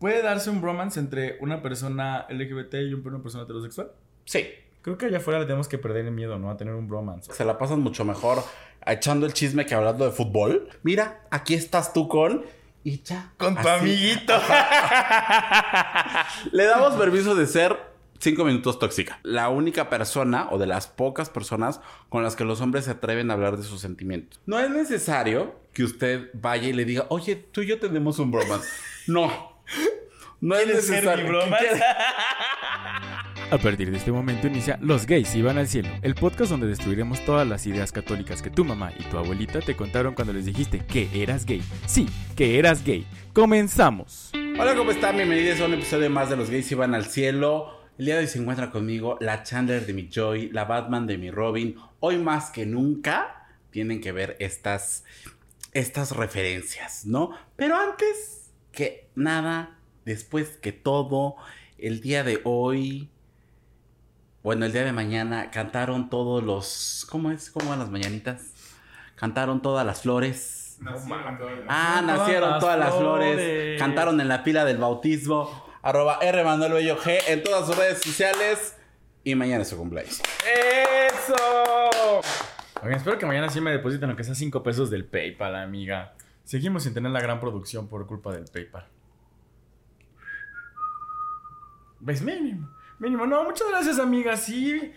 ¿Puede darse un bromance entre una persona LGBT y una persona heterosexual? Sí. Creo que allá afuera le tenemos que perder el miedo, ¿no? A tener un bromance. Se la pasan mucho mejor echando el chisme que hablando de fútbol. Mira, aquí estás tú con... Y ya. Con tu Así. amiguito. Le damos permiso de ser cinco minutos tóxica. La única persona o de las pocas personas con las que los hombres se atreven a hablar de sus sentimientos. No es necesario que usted vaya y le diga, oye, tú y yo tenemos un bromance. No. No es ¿Quieres ser necesario. A partir de este momento inicia Los gays iban al cielo, el podcast donde destruiremos todas las ideas católicas que tu mamá y tu abuelita te contaron cuando les dijiste que eras gay. Sí, que eras gay. Comenzamos. Hola, ¿cómo están? Bienvenidos a un episodio más de Los Gays Iban al Cielo. El día de hoy se encuentra conmigo la Chandler de mi Joy, la Batman de mi Robin. Hoy más que nunca tienen que ver estas, estas referencias, ¿no? Pero antes que nada, después que todo, el día de hoy, bueno, el día de mañana, cantaron todos los... ¿Cómo es? ¿Cómo van las mañanitas? Cantaron todas las flores. Ah, Todas nacieron todas las flores. flores. Cantaron en la pila del bautismo. Arroba R Manuel Bello G en todas sus redes sociales. Y mañana es su cumpleaños. ¡Eso! Oigan, espero que mañana sí me depositen aunque sea 5 pesos del PayPal, amiga. Seguimos sin tener la gran producción por culpa del PayPal. ¿Ves? Mínimo. Mínimo. No, muchas gracias, amiga. Sí.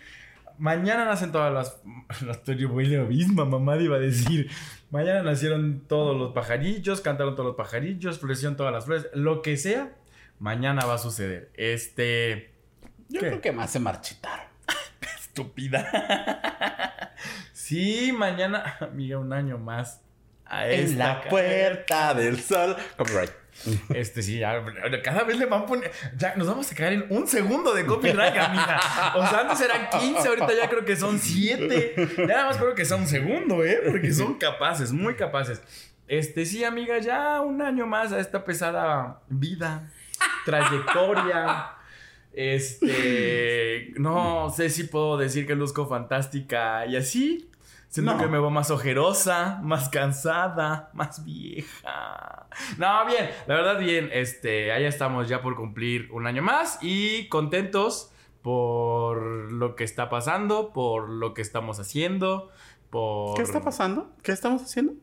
Mañana nacen todas las. Las la misma, mamá iba a decir. Mañana nacieron todos los pajarillos, cantaron todos los pajarillos, florecieron todas las flores. Lo que sea, mañana va a suceder. Este. Yo ¿Qué? creo que más se marchitaron. estúpida. sí, mañana, amiga, un año más. A En esta la puerta del sol. Copyright. Este sí, ya, cada vez le van a poner. Ya nos vamos a caer en un segundo de copyright, amiga. O sea, antes eran 15, ahorita ya creo que son 7. Ya nada más creo que sea un segundo, ¿eh? Porque son capaces, muy capaces. Este sí, amiga, ya un año más a esta pesada vida, trayectoria. Este. No sé si puedo decir que luzco fantástica y así. Siento No. que me veo más ojerosa, más cansada, más vieja. No, bien, la verdad, bien. Este, allá estamos ya por cumplir un año más y contentos por lo que está pasando, por lo que estamos haciendo, por. ¿Qué está pasando? ¿Qué estamos haciendo?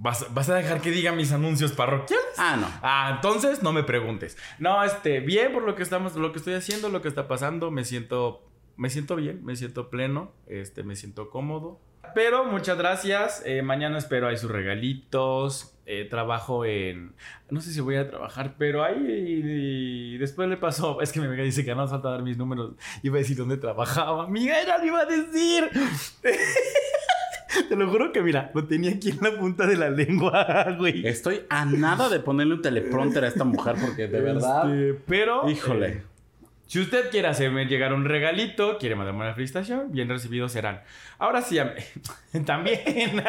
¿Vas, vas a dejar que diga mis anuncios parroquiales? Ah, no. Ah, entonces no me preguntes. No, este, bien por lo que estamos, lo que estoy haciendo, lo que está pasando, me siento, me siento bien, me siento pleno, este, me siento cómodo. Pero muchas gracias. eh, mañana espero hay sus regalitos. eh, trabajo en, no sé si voy a trabajar, pero ahí y después le pasó. Es que mi amiga dice que no hace falta dar mis números. Iba a decir dónde trabajaba. Amiga, era lo iba a decir. Te lo juro que mira, lo tenía aquí en la punta de la lengua, güey. Estoy a nada de ponerle un teleprompter a esta mujer porque de verdad. Este, pero. Híjole. eh, si usted quiere hacerme llegar un regalito, quiere mandarme una felicitación, bien recibidos serán. Ahora sí, am- también.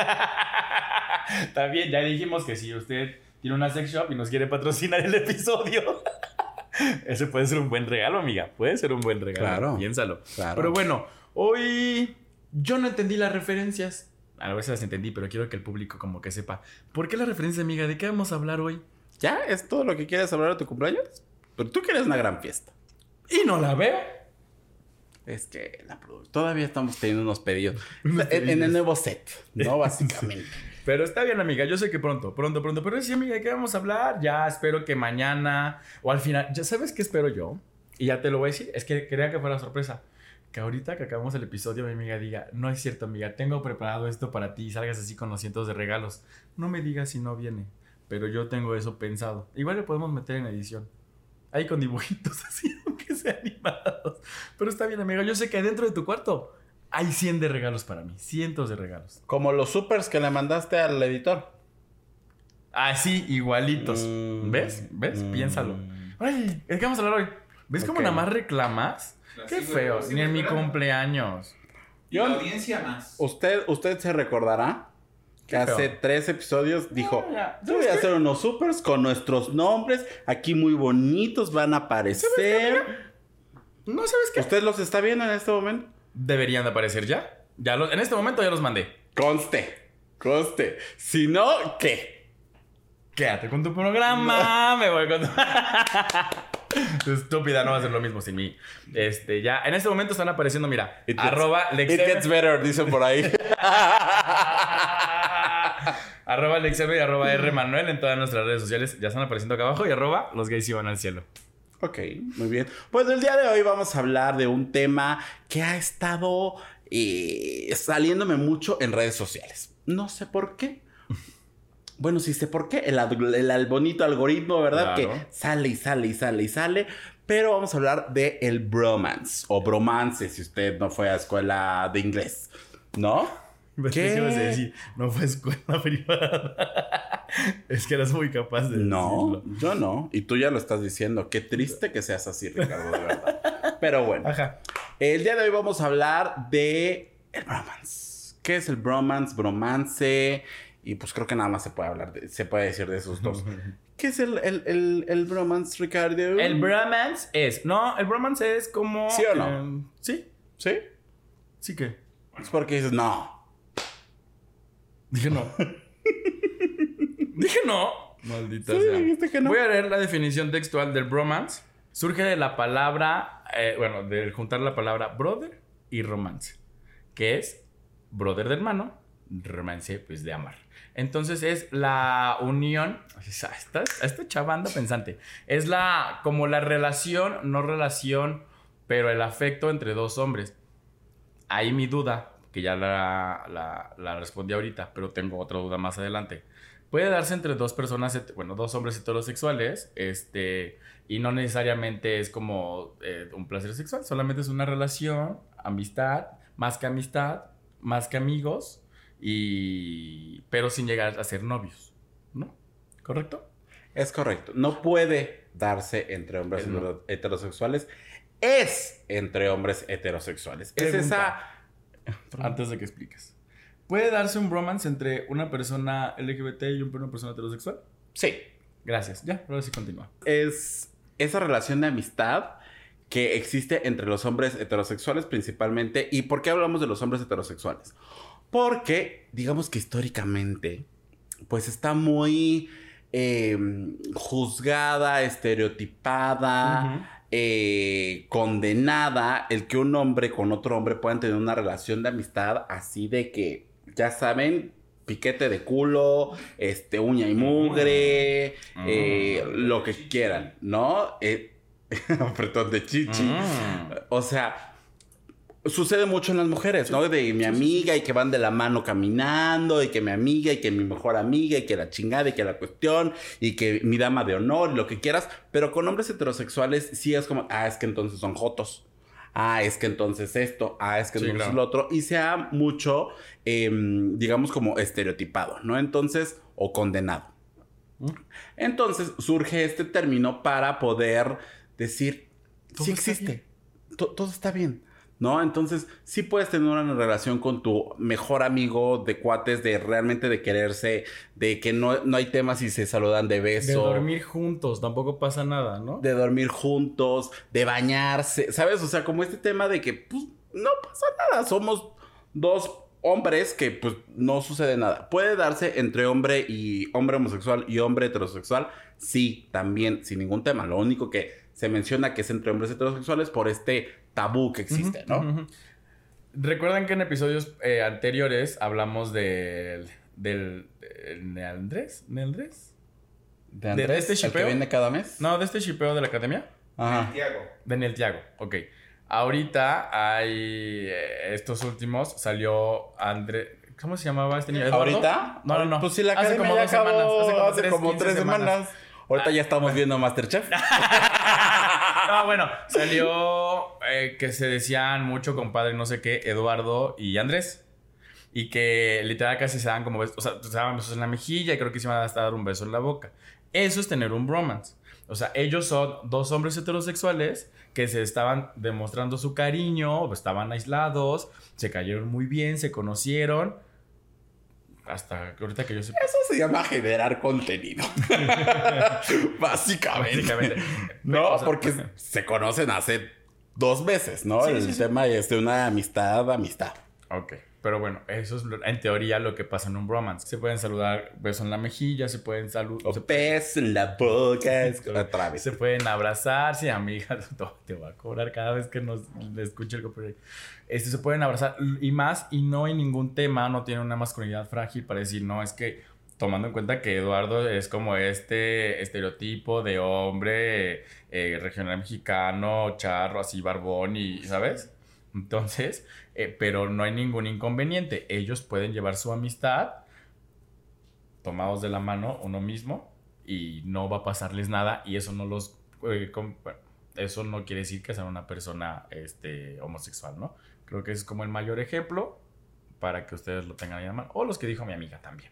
también, ya dijimos que si usted tiene una sex shop y nos quiere patrocinar el episodio, ese puede ser un buen regalo, amiga. Puede ser un buen regalo. Claro. Piénsalo. Claro. Pero bueno, hoy yo no entendí las referencias. A veces las entendí, pero quiero que el público como que sepa. ¿Por qué la referencia, amiga? ¿De qué vamos a hablar hoy? ¿Ya es todo lo que quieres hablar de tu cumpleaños? Pero tú quieres una gran fiesta. Y no la veo. Es que la todavía estamos teniendo unos pedidos. Unos En, en el nuevo set, ¿no? Básicamente. Pero está bien, amiga. Yo sé que pronto, pronto, pronto. Pero sí, amiga, ¿de qué vamos a hablar? Ya espero que mañana o al final. ¿Ya sabes qué espero yo? Y ya te lo voy a decir. Es que quería que fuera sorpresa. Que ahorita que acabamos el episodio, mi amiga diga: No es cierto, amiga. Tengo preparado esto para ti y salgas así con los cientos de regalos. No me digas si no viene. Pero yo tengo eso pensado. Igual le podemos meter en edición. Ahí con dibujitos así, aunque sean animados. Pero está bien, amiga. Yo sé que dentro de tu cuarto hay 100 de regalos para mí. Cientos de regalos. Como los supers que le mandaste al editor. Así, igualitos. Mm, ¿Ves? ¿Ves? mm. Piénsalo. Ay, ¿de qué vamos a hablar hoy? ¿Ves cómo nada más reclamas? Qué feo, ni en mi cumpleaños. Y la audiencia más. Usted, usted se recordará que hace tres episodios dijo. Yo voy a hacer unos supers con nuestros nombres. Aquí muy bonitos van a aparecer. No sabes qué. ¿Usted los está viendo en este momento? Deberían de aparecer ya. Ya los- en este momento ya los mandé. Conste, conste. Si no, ¿qué? Quédate con tu programa, me voy con tu... Estúpida, no va a ser lo mismo sin mí. Este, ya, en este momento están apareciendo, mira, It gets- arroba It gets better, dicen por ahí. arroba Lexebe y arroba R Manuel en todas nuestras redes sociales. Ya están apareciendo acá abajo y arroba los gays iban al cielo. ok, muy bien. Pues el día de hoy vamos a hablar de un tema que ha estado eh, saliéndome mucho en redes sociales. No sé por qué. Bueno, sí sé por qué. El, bonito algoritmo, ¿verdad? Claro. Que sale y sale y sale y sale. Pero vamos a hablar de el bromance o bromance si usted no fue a escuela de inglés. ¿No? ¿Qué? que ibas a decir, no fue escuela privada. es que eras muy capaz de No, decirlo. yo no. Y tú ya lo estás diciendo. Qué triste que seas así, Ricardo, de verdad. Pero bueno. Ajá. El día de hoy vamos a hablar de el bromance. ¿Qué es el bromance, bromance? Y pues creo que nada más se puede hablar de, se puede decir de esos dos. ¿Qué es el, el, el, el bromance, Ricardo? El bromance es. No, el bromance es como. ¿Sí o no? eh, sí, ¿Sí? sí que. Es porque dices, no. Dije no. Dije no. Maldita Sí, sea. que no. Voy a leer la definición textual del bromance. Surge de la palabra, eh, bueno, de juntar la palabra brother y romance, que es brother de hermano, romance pues de amar. Entonces es la unión, esta, esta chava anda pensante, es la, como la relación, no relación, pero el afecto entre dos hombres. Ahí mi duda, que ya la, la, la respondí ahorita, pero tengo otra duda más adelante. Puede darse entre dos personas, bueno, dos hombres heterosexuales, este, y no necesariamente es como eh, un placer sexual, solamente es una relación, amistad, más que amistad, más que amigos, y, pero sin llegar a ser novios, ¿no? ¿Correcto? Es correcto. No puede darse entre hombres no. heterosexuales. Es entre hombres heterosexuales. Es Pregunta. esa. Antes de que expliques. ¿Puede darse un bromance entre una persona LGBT y una persona heterosexual? Sí. Gracias. Ya, ahora sí continúa. es esa relación de amistad que existe entre los hombres heterosexuales principalmente. ¿Y por qué hablamos de los hombres heterosexuales? Porque, digamos que históricamente, pues está muy eh, juzgada, estereotipada, eh, condenada el que un hombre con otro hombre puedan tener una relación de amistad así de que, ya saben, piquete de culo, este, uña y mugre, eh, Mm. lo que quieran, ¿no? Eh, apretón de chichi. Mm. O sea, sucede mucho en las mujeres, ¿no? De mi amiga y que van de la mano caminando y que mi amiga y que mi mejor amiga y que la chingada y que la cuestión y que mi dama de honor lo que quieras, pero con hombres heterosexuales sí es como, ah, es que entonces son jotos. Ah, es que entonces esto, ah, es que Sí, entonces claro. lo otro. Y se ha mucho, em, digamos, como estereotipado, ¿no? Entonces, o condenado. Entonces surge este término para poder decir, sí existe, to- todo está bien, ¿no? Entonces sí puedes tener una relación con tu mejor amigo de cuates, de realmente de quererse, de que no, no hay temas y se saludan de De beso. dormir juntos, tampoco pasa nada, ¿no? De dormir juntos, de bañarse, ¿sabes? O sea, como este tema de que, pues, no pasa nada, somos dos hombres que, pues, no sucede nada. ¿Puede darse entre hombre y hombre homosexual y hombre heterosexual? Sí, también, sin ningún tema. Lo único que se menciona que es entre hombres heterosexuales por este tabú que existe, ¿no? ujú. Recuerdan que en episodios eh, anteriores hablamos del. del. del Neandrés? ¿Neandrés? De ¿De Andrés, este el que shipeo? viene cada mes. No, de este shipeo de la academia. Ajá. Santiago. De Nel Tiago, ok. Ahorita hay. eh, estos últimos salió André. ¿Cómo se llamaba este niño? ¿Ahorita? No, no, no. Pues sí, la Hace academia como ya dos semanas, hace como hace tres, como 15 tres semanas. semanas. Ahorita ya estamos viendo Masterchef. No, bueno, salió eh, que se decían mucho compadre, no sé qué, Eduardo y Andrés. Y que literal casi se daban como besos, o sea, se daban besos en la mejilla y creo que se iban hasta dar un beso en la boca. Eso es tener un bromance. O sea, ellos son dos hombres heterosexuales que se estaban demostrando su cariño, estaban aislados, se cayeron muy bien, se conocieron. Hasta que ahorita que yo sé. Eso se llama generar contenido. Básicamente. Básicamente. No, porque se conocen hace dos meses, ¿no? Sí, El sí, sí. tema es de una amistad, amistad. Ok. Pero bueno, eso es en teoría lo que pasa en un bromance. Se pueden saludar, beso en la mejilla, se pueden saludar. O pez en la boca. es- Otra vez. Se pueden abrazar, sí, amigas, te voy a cobrar cada vez que nos escuche el copyright. Este, se pueden abrazar y más, y no hay ningún tema, no tiene una masculinidad frágil para decir, no, es que tomando en cuenta que Eduardo es como este estereotipo de hombre eh, regional mexicano, charro, así barbón y, ¿sabes? Entonces, eh, pero no hay ningún inconveniente. Ellos pueden llevar su amistad tomados de la mano uno mismo y no va a pasarles nada y eso no los eh, com- bueno, eso no quiere decir que sean una persona este homosexual, ¿no? Creo que es como el mayor ejemplo para que ustedes lo tengan ahí en la mano o los que dijo mi amiga también.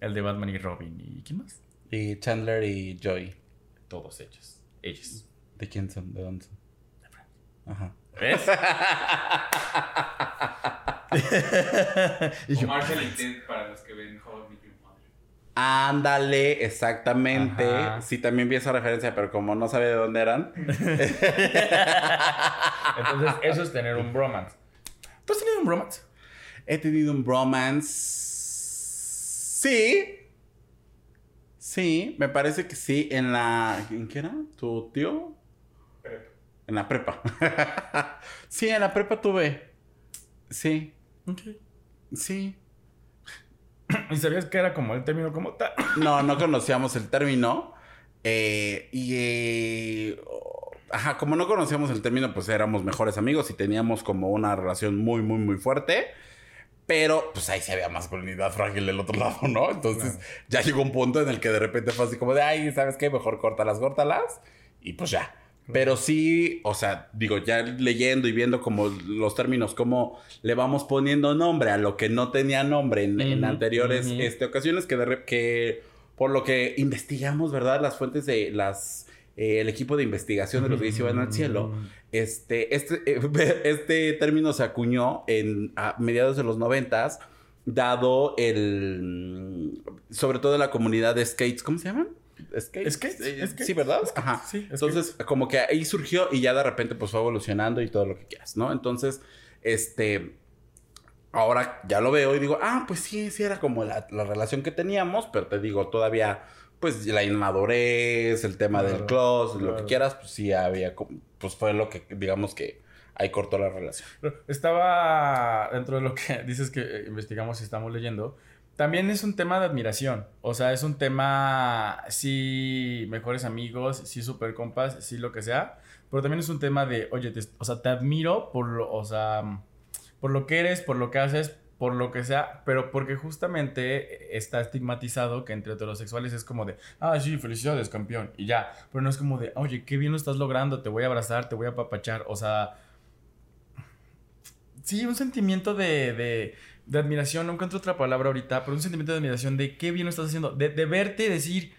El de Batman y Robin y quién más? Y Chandler y Joy. Todos ellos. Ellos. ¿De quién son? ¿De dónde son? Ajá. ¿Ves? y O yo, Marshall y Ted para los que ven How I. Ándale, exactamente. Ajá. Sí, también vi esa referencia, pero como no sabía de dónde eran. Entonces, eso es tener un bromance. ¿Tú has tenido un bromance? He tenido un bromance. Sí. Sí, me parece que sí. En la. ¿En qué era? ¿Tu tío? En la prepa. sí, en la prepa tuve. Sí, sí. ¿Y sabías que era como el término como tal? No, no conocíamos el término. eh, y. eh, oh, ajá, como no conocíamos el término, pues éramos mejores amigos y teníamos como una relación muy, muy, muy fuerte. Pero, pues ahí se había masculinidad frágil del otro lado, ¿no? Entonces, Claro. ya llegó un punto en el que de repente fue así como de, ay, ¿sabes qué? Mejor córtalas, córtalas. Y pues ya. Pero sí, o sea, digo, ya leyendo y viendo como los términos, cómo le vamos poniendo nombre a lo que no tenía nombre en, anteriores este, ocasiones, que, de que por lo que investigamos, ¿verdad? Las fuentes de las... eh, el equipo de investigación de los gays iban al cielo. Este, este, este término se acuñó en, a mediados de los noventas, dado el... Sobre todo en la comunidad de skates, ¿cómo se llaman? Eh, skates, sí, ¿verdad? Ajá. sí. Entonces, como que ahí surgió y ya de repente pues fue evolucionando y todo lo que quieras, ¿no? Entonces, este... Ahora ya lo veo y digo, ah, pues sí, sí era como la, la relación que teníamos, pero te digo, todavía, pues la inmadurez, el tema del Claro, closet, lo que claro. quieras, pues sí había, como- pues fue lo que, digamos que ahí cortó la relación. Estaba dentro de lo que dices que eh, investigamos y estamos leyendo. También es un tema de admiración. O sea, es un tema, sí, mejores amigos, sí, super compas, sí, lo que sea. Pero también es un tema de, oye, te, o sea, te admiro por lo, o sea, por lo que eres, por lo que haces, por lo que sea, pero porque justamente está estigmatizado que entre heterosexuales es como de, ah, sí, felicidades, campeón, y ya. Pero no es como de, oye, qué bien lo estás logrando, te voy a abrazar, te voy a apapachar. O sea, Sí, un sentimiento de, de, de admiración, no encuentro otra palabra ahorita, pero un sentimiento de admiración de qué bien lo estás haciendo, de, de verte y decir...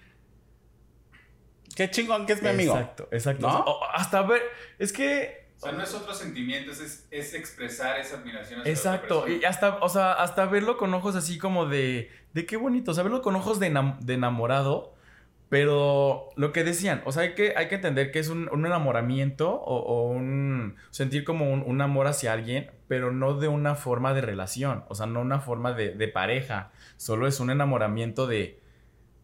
Qué chingón que es mi amigo. Exacto, exacto. ¿No? O sea, o hasta ver, es que... O sea, no es otro sentimiento, es, es expresar esa admiración. hacia Exacto, otra y hasta, o sea, hasta verlo con ojos así como de, de qué bonito, o sea, verlo con ojos de, enam- de enamorado, pero lo que decían, o sea, hay que, hay que entender que es un, un enamoramiento o, un sentir como un, amor hacia alguien, pero no de una forma de relación, o sea, no una forma de, de pareja, solo es un enamoramiento de,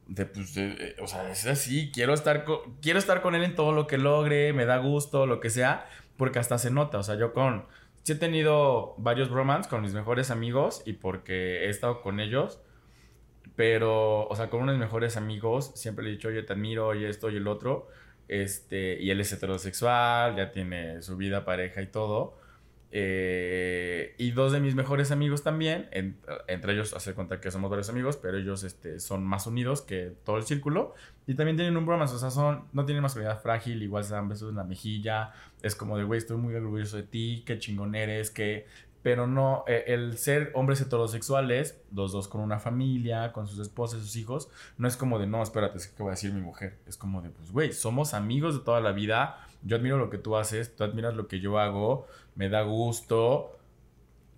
de, pues, o sea, es así, quiero estar, co- quiero estar con él en todo lo que logre, me da gusto, lo que sea, porque hasta se nota, o sea, yo con, sí he tenido varios romance con mis mejores amigos y porque he estado con ellos, pero, o sea, con uno de mis mejores amigos siempre le he dicho, oye, te admiro, oye, esto y el otro, este, y él es heterosexual, ya tiene su vida, pareja y todo. Eh, y dos de mis mejores amigos también, en- entre ellos hace cuenta que somos varios amigos, pero ellos este, son más unidos que todo el círculo. Y también tienen un bromance, o sea, son, no tienen masculinidad frágil, igual se dan besos en la mejilla. Es como de, güey, estoy muy orgulloso de ti, qué chingón eres, que... Pero no, eh, el ser hombres heterosexuales, los dos con una familia, con sus esposas, sus hijos, no es como de, no, espérate, es que voy a decir mi mujer. Es como de, pues, güey, somos amigos de toda la vida. Yo admiro lo que tú haces, tú admiras lo que yo hago, me da gusto.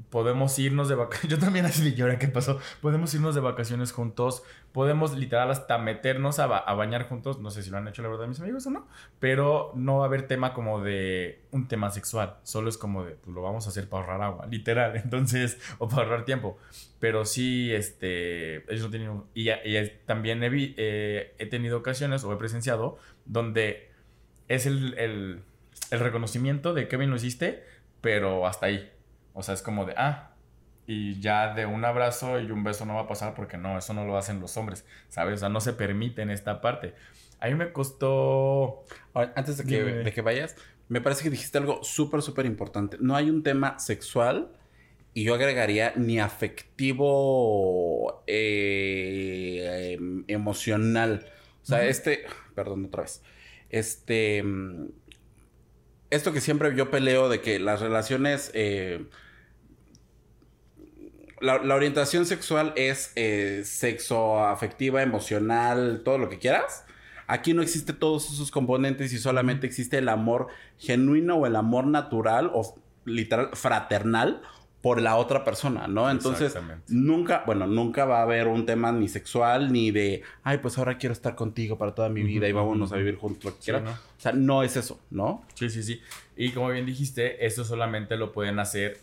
Podemos irnos de vacaciones. Yo también así de ahora qué pasó. Podemos irnos de vacaciones juntos. Podemos literal hasta meternos a, ba- a bañar juntos. No sé si lo han hecho la verdad mis amigos o no. Pero no va a haber tema como de un tema sexual. Solo es como de, pues lo vamos a hacer para ahorrar agua, literal. Entonces, o para ahorrar tiempo. Pero sí, este, ellos no tienen... Y, también he, eh, he tenido ocasiones o he presenciado donde es el, el, el reconocimiento de Kevin lo hiciste, pero hasta ahí. O sea, es como de, ah, y ya de un abrazo y un beso no va a pasar porque no, eso no lo hacen los hombres, ¿sabes? O sea, no se permite en esta parte. A mí me costó... Antes de que, Dime. de que vayas, me parece que dijiste algo súper, súper importante. No hay un tema sexual y yo agregaría ni afectivo eh, em, emocional. O sea, este, perdón, otra vez. Este, mm, esto que siempre yo peleo de que las relaciones, eh, la, la orientación sexual es eh, sexo afectiva, emocional, todo lo que quieras. Aquí no existe todos esos componentes y solamente existe el amor genuino o el amor natural o literal fraternal por la otra persona, ¿no? Entonces, nunca, bueno, nunca va a haber un tema ni sexual ni de, ay, pues ahora quiero estar contigo para toda mi vida y vámonos a vivir juntos lo que Sí, quieras. ¿no? O sea, no es eso, ¿no? Sí, sí, sí. Y como bien dijiste, eso solamente lo pueden hacer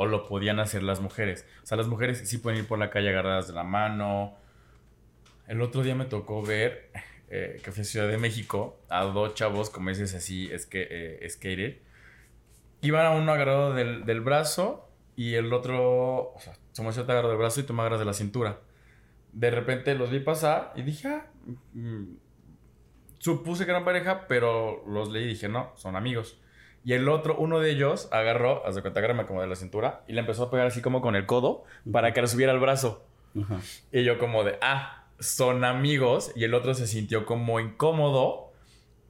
o lo podían hacer las mujeres. O sea, las mujeres sí pueden ir por la calle agarradas de la mano. El otro día me tocó ver eh, que fui a Ciudad de México a dos chavos, como dices así, es que eh, skater. Iban a uno agarrado del, del brazo y el otro, o sea, somos yo te agarro del brazo y tú me agarras de la cintura. De repente los vi pasar y dije, ah, mm, supuse que eran pareja, pero los leí y dije, no, son amigos. Y el otro, uno de ellos, agarró, haz de cuenta, agárrame como de la cintura y le empezó a pegar así como con el codo para que le subiera el brazo. Ajá. Y yo como de, ah, son amigos. Y el otro se sintió como incómodo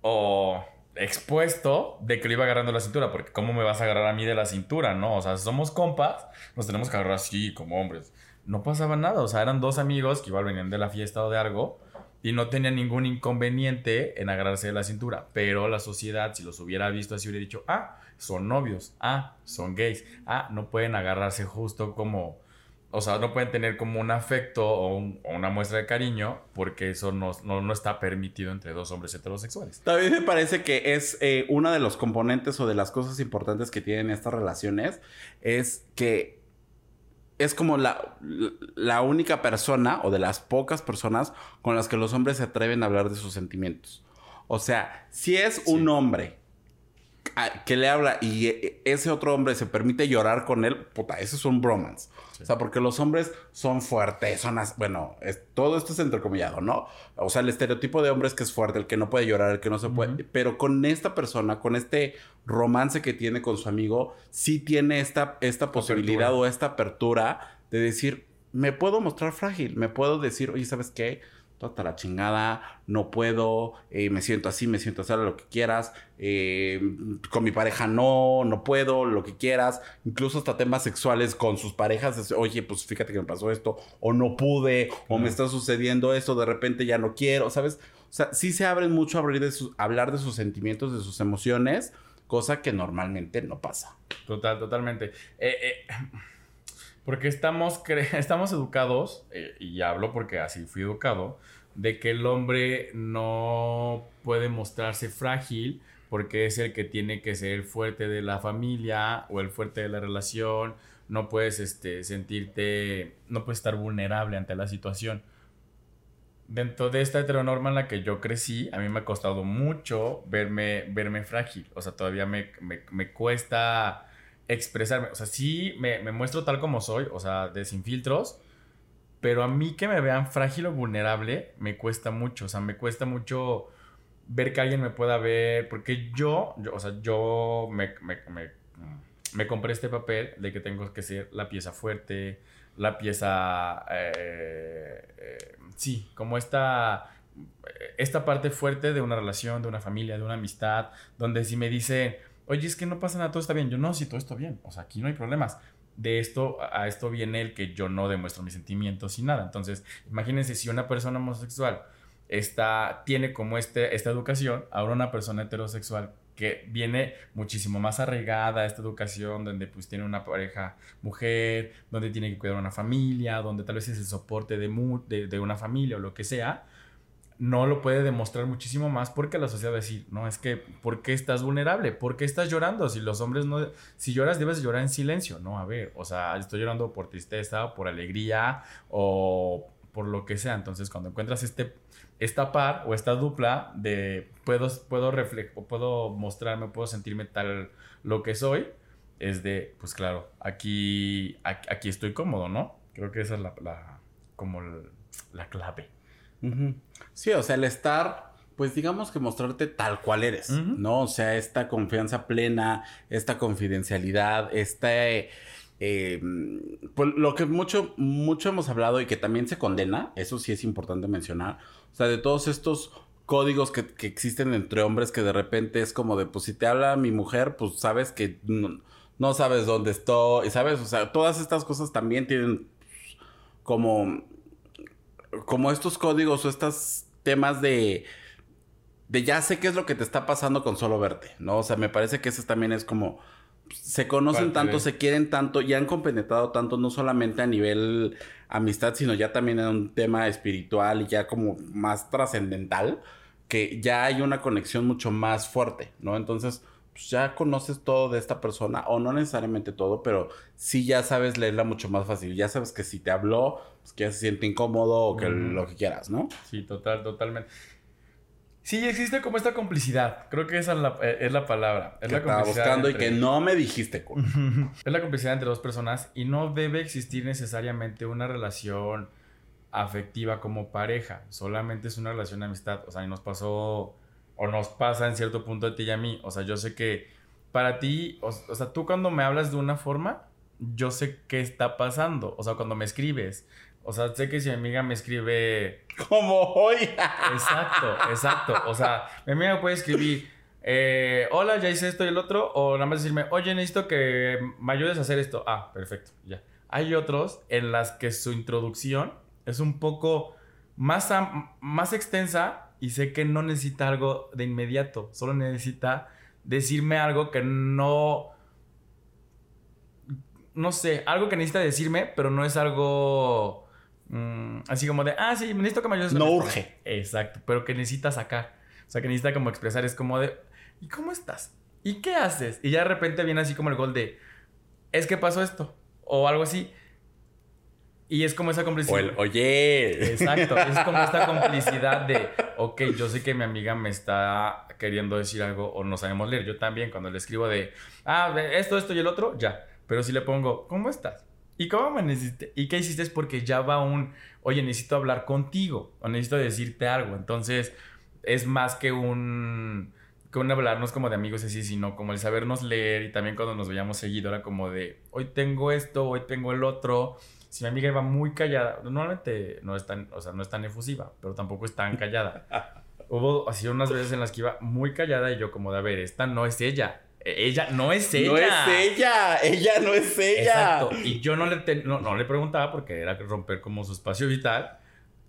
o expuesto de que lo iba agarrando la cintura. Porque ¿cómo me vas a agarrar a mí de la cintura? No, o sea, somos compas, nos tenemos que agarrar así como hombres. No pasaba nada, o sea, eran dos amigos que igual venían de la fiesta o de algo. Y no tenían ningún inconveniente en agarrarse de la cintura. Pero la sociedad, si los hubiera visto así, hubiera dicho, ah, son novios, ah, son gays, ah, no pueden agarrarse justo como o sea, no pueden tener como un afecto o, un- o una muestra de cariño porque eso no, no, no está permitido entre dos hombres heterosexuales. También me parece que es eh, una de los componentes o de las cosas importantes que tienen estas relaciones es que es como la, la única persona o de las pocas personas con las que los hombres se atreven a hablar de sus sentimientos. O sea, si es un hombre que le habla y eh, ese otro hombre se permite llorar con él, puta, ese es un bromance. O sea, porque los hombres son fuertes, son as- bueno, es- todo esto es entrecomillado, ¿no? O sea, el estereotipo de hombre es que es fuerte, el que no puede llorar, el que no se puede. Pero con esta persona, con este romance que tiene con su amigo, sí tiene esta, esta posibilidad Apertura. o esta apertura de decir, me puedo mostrar frágil, me puedo decir, oye, ¿sabes qué? Toda la chingada, no puedo, eh, me siento así, me siento así, lo que quieras, eh, con mi pareja no, no puedo, lo que quieras, incluso hasta temas sexuales con sus parejas, es, oye, pues fíjate que me pasó esto, o no pude, o me está sucediendo esto, de repente ya no quiero, ¿sabes? O sea, sí se abren mucho a abrir de sus- hablar de sus sentimientos, de sus emociones, cosa que normalmente no pasa. Total, totalmente. Eh, eh, porque estamos, estamos educados, eh, y hablo porque así fui educado, de que el hombre no puede mostrarse frágil porque es el que tiene que ser el fuerte de la familia o el fuerte de la relación. No puedes este, sentirte, no puedes estar vulnerable ante la situación. Dentro de esta heteronorma en la que yo crecí, a mí me ha costado mucho verme, verme frágil. O sea, todavía me, me, me cuesta expresarme. O sea, sí me, me muestro tal como soy, o sea, de sin filtros. Pero a mí que me vean frágil o vulnerable me cuesta mucho. O sea, me cuesta mucho ver que alguien me pueda ver. Porque yo, o sea, yo me, me, me, compré este papel de que tengo que ser la pieza fuerte, la pieza... eh, eh, sí, como esta, esta parte fuerte de una relación, de una familia, de una amistad, donde si me dicen, oye, es que no pasa nada, todo está bien. Yo no, sí, todo está bien. O sea, aquí no hay problemas. De esto a esto viene el que yo no demuestro mis sentimientos y nada. Entonces, imagínense si una persona homosexual está, tiene como este, esta educación, ahora una persona heterosexual que viene muchísimo más arraigada esta educación, donde pues tiene una pareja mujer, donde tiene que cuidar una familia, donde tal vez es el soporte de, mu- de una familia o lo que sea, no lo puede demostrar muchísimo más porque la sociedad va a decir, no, es que, ¿por qué estás vulnerable? ¿Por qué estás llorando? Si los hombres no, si lloras debes llorar en silencio, no, a ver, o sea, estoy llorando por tristeza, por alegría o por lo que sea. Entonces, cuando encuentras este, esta par o esta dupla de puedo, puedo reflejar, puedo mostrarme, puedo sentirme tal lo que soy, es de, pues claro, aquí, aquí, estoy cómodo, ¿no? Creo que esa es la, la- como la clave. Sí, o sea, el estar, pues digamos que mostrarte tal cual eres. ¿no? O sea, esta confianza plena, esta confidencialidad, este... eh, pues lo que mucho, mucho hemos hablado y que también se condena, eso sí es importante mencionar, o sea, de todos estos códigos que, que existen entre hombres que de repente es como de, pues si te habla mi mujer, pues sabes que no, no sabes dónde estoy, ¿sabes? O sea, todas estas cosas también tienen pues, como como estos códigos o estos temas de de ya sé qué es lo que te está pasando con solo verte, ¿no? O sea, me parece que eso también es como se conocen tanto, se quieren tanto y han compenetrado tanto no solamente a nivel amistad, sino ya también en un tema espiritual y ya como más trascendental, que ya hay una conexión mucho más fuerte, ¿no? Entonces, pues ya conoces todo de esta persona, o no necesariamente todo, pero sí ya sabes leerla mucho más fácil. Ya sabes que si te habló, pues que ya se siente incómodo o que lo que quieras, ¿no? Sí, total, totalmente. Sí, existe como esta complicidad. Creo que esa es la, eh, es la palabra. Es que la complicidad buscando y que no me dijiste, es la complicidad entre dos personas y no debe existir necesariamente una relación afectiva como pareja. Solamente es una relación de amistad. O sea, y nos pasó o nos pasa en cierto punto a ti y a mí. O sea, yo sé que para ti, o, o sea, tú cuando me hablas de una forma, yo sé qué está pasando. O sea, cuando me escribes. O sea, sé que si mi amiga me escribe Como hoy. Exacto, exacto. O sea, mi amiga puede escribir, eh, hola, ya hice esto y el otro, o nada más decirme, oye, necesito que me ayudes a hacer esto. Ah, perfecto, ya. Hay otros en las que su introducción es un poco más, más extensa y sé que no necesita algo de inmediato, solo necesita decirme algo que no... No sé, algo que necesita decirme, pero no es algo mm, así como de, ah, sí, necesito que me ayudes. No esto". urge. Exacto, pero que necesita sacar. O sea, que necesita como expresar, es como de, ¿y cómo estás? ¿Y qué haces? Y ya de repente viene así como el gol de, es que pasó esto, o algo así. Y es como esa O complicidad. el, oye. Exacto, es como esta complicidad de, ok, yo sé que mi amiga me está queriendo decir algo o no sabemos leer. Yo también, cuando le escribo de, ah, esto, esto y el otro, ya. Pero si le pongo, ¿cómo estás? ¿Y cómo amaneciste? ¿Y qué hiciste? Es porque ya va un, oye, necesito hablar contigo o necesito decirte algo. Entonces, es más que un, que un hablarnos como de amigos así, sino como el sabernos leer y también cuando nos veíamos seguido era como de, hoy tengo esto, hoy tengo el otro. Si mi amiga iba muy callada, normalmente no es tan, o sea, no es tan efusiva, pero tampoco es tan callada. Hubo así unas veces en las que iba muy callada y yo como de, a ver, esta no es ella. E- Ella no es ella. No es ella. Ella no es ella. Exacto. Y yo no le, te- no, no le preguntaba porque era romper como su espacio vital,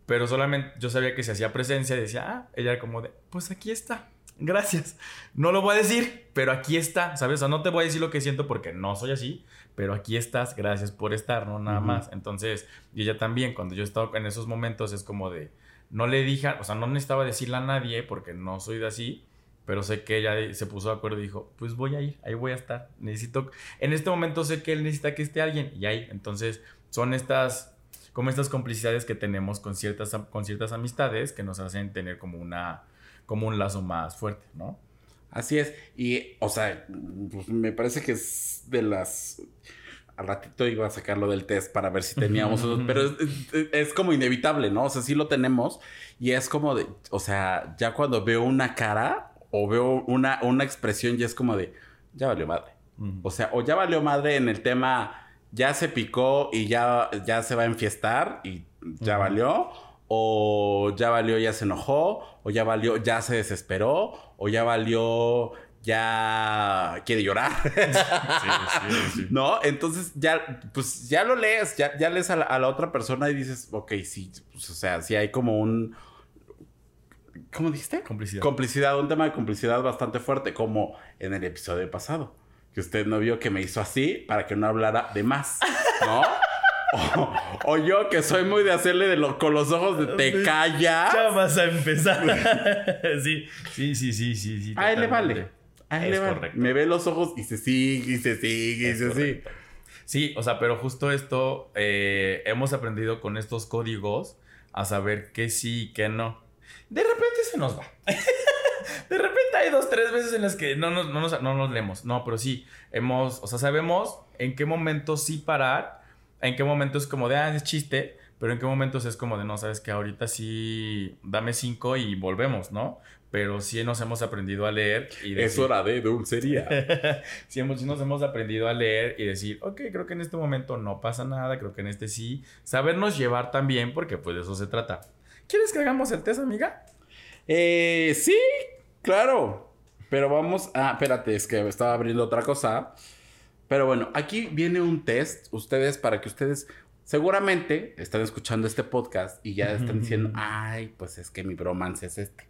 pero solamente yo sabía que se hacía presencia y decía, ah, ella como de, pues aquí está. Gracias. No lo voy a decir, pero aquí está, ¿sabes? O sea, no te voy a decir lo que siento porque no soy así, pero aquí estás, gracias por estar, no nada más. Entonces, y ella también, cuando yo he estado en esos momentos, es como de, no le dije, o sea, no necesitaba decirle a nadie porque no soy de así, pero sé que ella se puso de acuerdo y dijo, pues voy a ir, ahí voy a estar. Necesito, en este momento sé que él necesita que esté alguien y ahí. Entonces, son estas, como estas complicidades que tenemos con ciertas, con ciertas amistades que nos hacen tener como una, como un lazo más fuerte, ¿no? Así es. Y, o sea, pues, me parece que es de las. Al ratito iba a sacarlo del test para ver si teníamos. pero es, es- es como inevitable, ¿no? O sea, sí lo tenemos. Y es como de. O sea, ya cuando veo una cara o veo una, una expresión, ya es como de. Ya valió madre. O sea, o ya valió madre en el tema. Ya se picó y ya, ya se va a enfiestar y ya Ujú. valió. O ya valió, ya se enojó. O ya valió, ya se desesperó. O ya valió, ya quiere llorar. Sí, sí, sí. ¿No? Entonces ya, pues ya lo lees, ya, ya lees a la, a la otra persona y dices, ok, sí, pues, o sea, sí hay como un... ¿Cómo dijiste? Complicidad. Complicidad, un tema de complicidad bastante fuerte, como en el episodio pasado. Que usted no vio que me hizo así para que no hablara de más, ¿no? o, o yo que soy muy de hacerle de lo- con los ojos de te callas. Ya vas a empezar. sí, sí, sí, sí, sí. sí A él le vale. A él le vale. correcto. Me ve los ojos y se sigue, y se sigue, y Es se sigue. Sí, o sea, pero justo esto eh, hemos aprendido con estos códigos a saber qué sí y qué no. De repente se nos va. De repente hay dos, tres veces en las que no nos, no nos, no nos leemos. No, pero sí, hemos, o sea, sabemos en qué momento sí parar, en qué momentos es como de, ah, es chiste, pero en qué momentos es como de, no, sabes que ahorita sí, dame cinco y volvemos, ¿no? Pero sí nos hemos aprendido a leer y Es decir- hora de dulcería. sí, hemos- sí nos hemos aprendido a leer y decir, ok, creo que en este momento no pasa nada, creo que en este sí. Sabernos llevar también, porque pues de eso se trata. ¿Quieres que hagamos el test, amiga? Eh, sí, claro. Pero vamos a. Espérate, es que estaba abriendo otra cosa. Pero bueno, aquí viene un test. Ustedes, para que ustedes. Seguramente están escuchando este podcast y ya están diciendo, ay, pues es que mi bromance es este.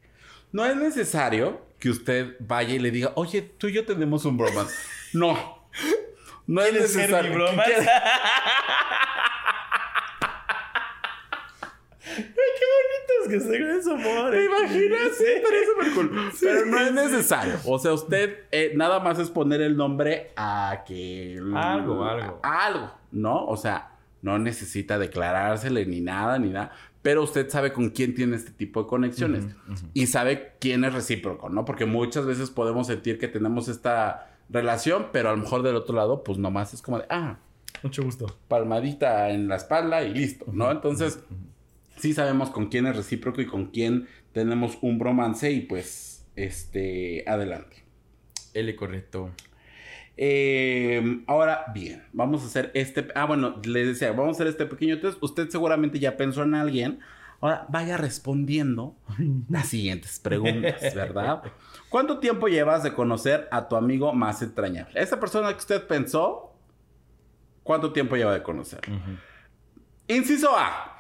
No es necesario que usted vaya y le diga, oye, tú y yo tenemos un bromance. No. No es ¿Quieres ser necesario. mi bromance? ¿Quieres- Qué bonitos que se ven su amor. ¿Te imaginas? Sí, estaría súper cool. Pero no es necesario. O sea, usted eh, nada más es poner el nombre a que... Algo, algo. a algo, ¿no? O sea, no necesita declarársele ni nada, ni nada. Pero usted sabe con quién tiene este tipo de conexiones. Y sabe quién es recíproco, ¿no? Porque muchas veces podemos sentir que tenemos esta relación, pero a lo mejor del otro lado, pues nomás es como de, ah, Mucho gusto. palmadita en la espalda y listo, ¿no? Entonces, sí sabemos con quién es recíproco y con quién tenemos un bromance y pues, este, adelante. L correcto. Eh, ahora bien, vamos a hacer este, ah, bueno, les decía, vamos a hacer este pequeño test. Usted seguramente ya pensó en alguien. Ahora vaya respondiendo las siguientes preguntas, ¿verdad? ¿Cuánto tiempo llevas de conocer a tu amigo más entrañable? Esa persona que usted pensó, ¿cuánto tiempo lleva de conocer? Inciso A.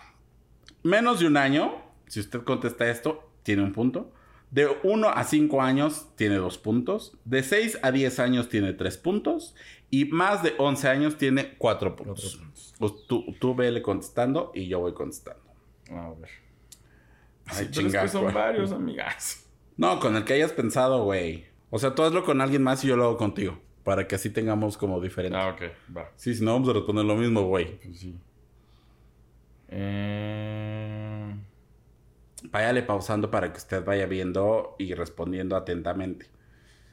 Menos de un año. Si usted contesta esto, tiene un punto. De 1 a 5 años tiene 2 puntos. De 6 a 10 años tiene 3 puntos. Y más de 11 años tiene 4 puntos. Cuatro puntos. Pues tú, tú vele contestando y yo voy contestando. A ver. Ay, Sí, es que son güey. varios, amigas. No, con el que hayas pensado, güey. O sea, tú hazlo con alguien más y yo lo hago contigo. Para que así tengamos como diferente. Ah, ok, va. Sí, si no vamos a responder lo mismo, güey. Pues sí. Eh... Váyale pausando para que usted vaya viendo y respondiendo atentamente.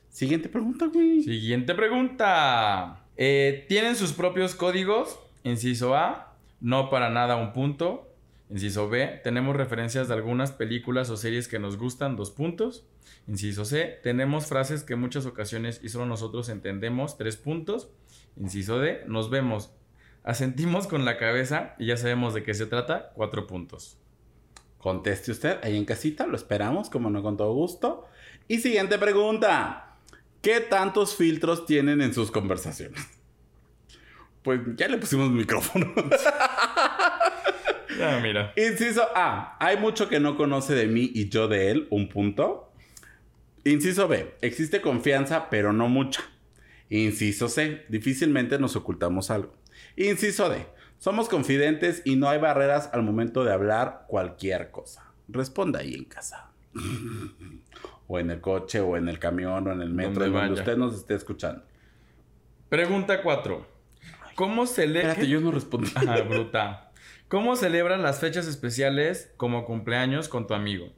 Siguiente pregunta, güey. Siguiente pregunta. Eh, ¿Tienen sus propios códigos? Inciso A, no para nada un punto. Inciso B, tenemos referencias de algunas películas o series que nos gustan, dos puntos. Inciso C, tenemos frases que en muchas ocasiones y solo nosotros entendemos, tres puntos. Inciso D, nos vemos, asentimos con la cabeza y ya sabemos de qué se trata, cuatro puntos. Conteste usted ahí en casita, lo esperamos, como no con todo gusto. Y siguiente pregunta. ¿Qué tantos filtros tienen en sus conversaciones? Pues ya le pusimos micrófono. Ah, mira. Inciso A. Hay mucho que no conoce de mí y yo de él. Un punto. Inciso B. Existe confianza, pero no mucha. Inciso C. Difícilmente nos ocultamos algo. Inciso D. Somos confidentes y no hay barreras al momento de hablar cualquier cosa. Responda ahí en casa. o en el coche, o en el camión, o en el metro, Donde en donde usted nos esté escuchando. Pregunta 4. ¿Cómo lee? Espérate, yo no respondí. Bruta. ¿Cómo celebran las fechas especiales como cumpleaños con tu amigo?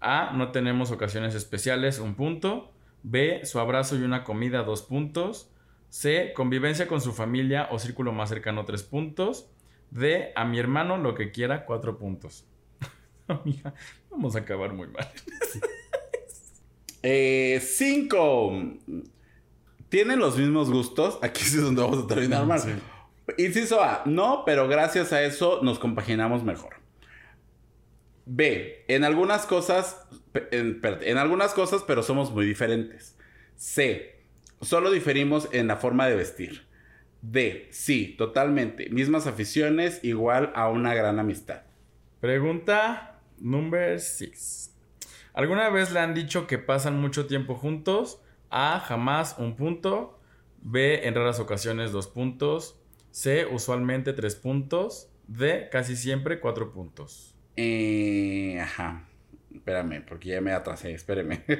A. No tenemos ocasiones especiales, un punto. B. Su abrazo y una comida, dos puntos. C. Convivencia con su familia o círculo más cercano, tres puntos. D. A mi hermano lo que quiera, cuatro puntos. Amiga, vamos a acabar muy mal. Eh, cinco. ¿Tienen los mismos gustos? Aquí sí es donde vamos a terminar mal. Sí. Inciso A. No, pero gracias a eso nos compaginamos mejor. B. En algunas cosas. En, en algunas cosas, pero somos muy diferentes. C. Solo diferimos en la forma de vestir. D. Sí, totalmente. Mismas aficiones, igual a una gran amistad. Pregunta número 6. ¿Alguna vez le han dicho que pasan mucho tiempo juntos? A, jamás, un punto. B, en raras ocasiones, dos puntos. C, usualmente tres puntos. D, casi siempre cuatro puntos. Eh, ajá. Espérame, porque ya me atrasé. Espéreme.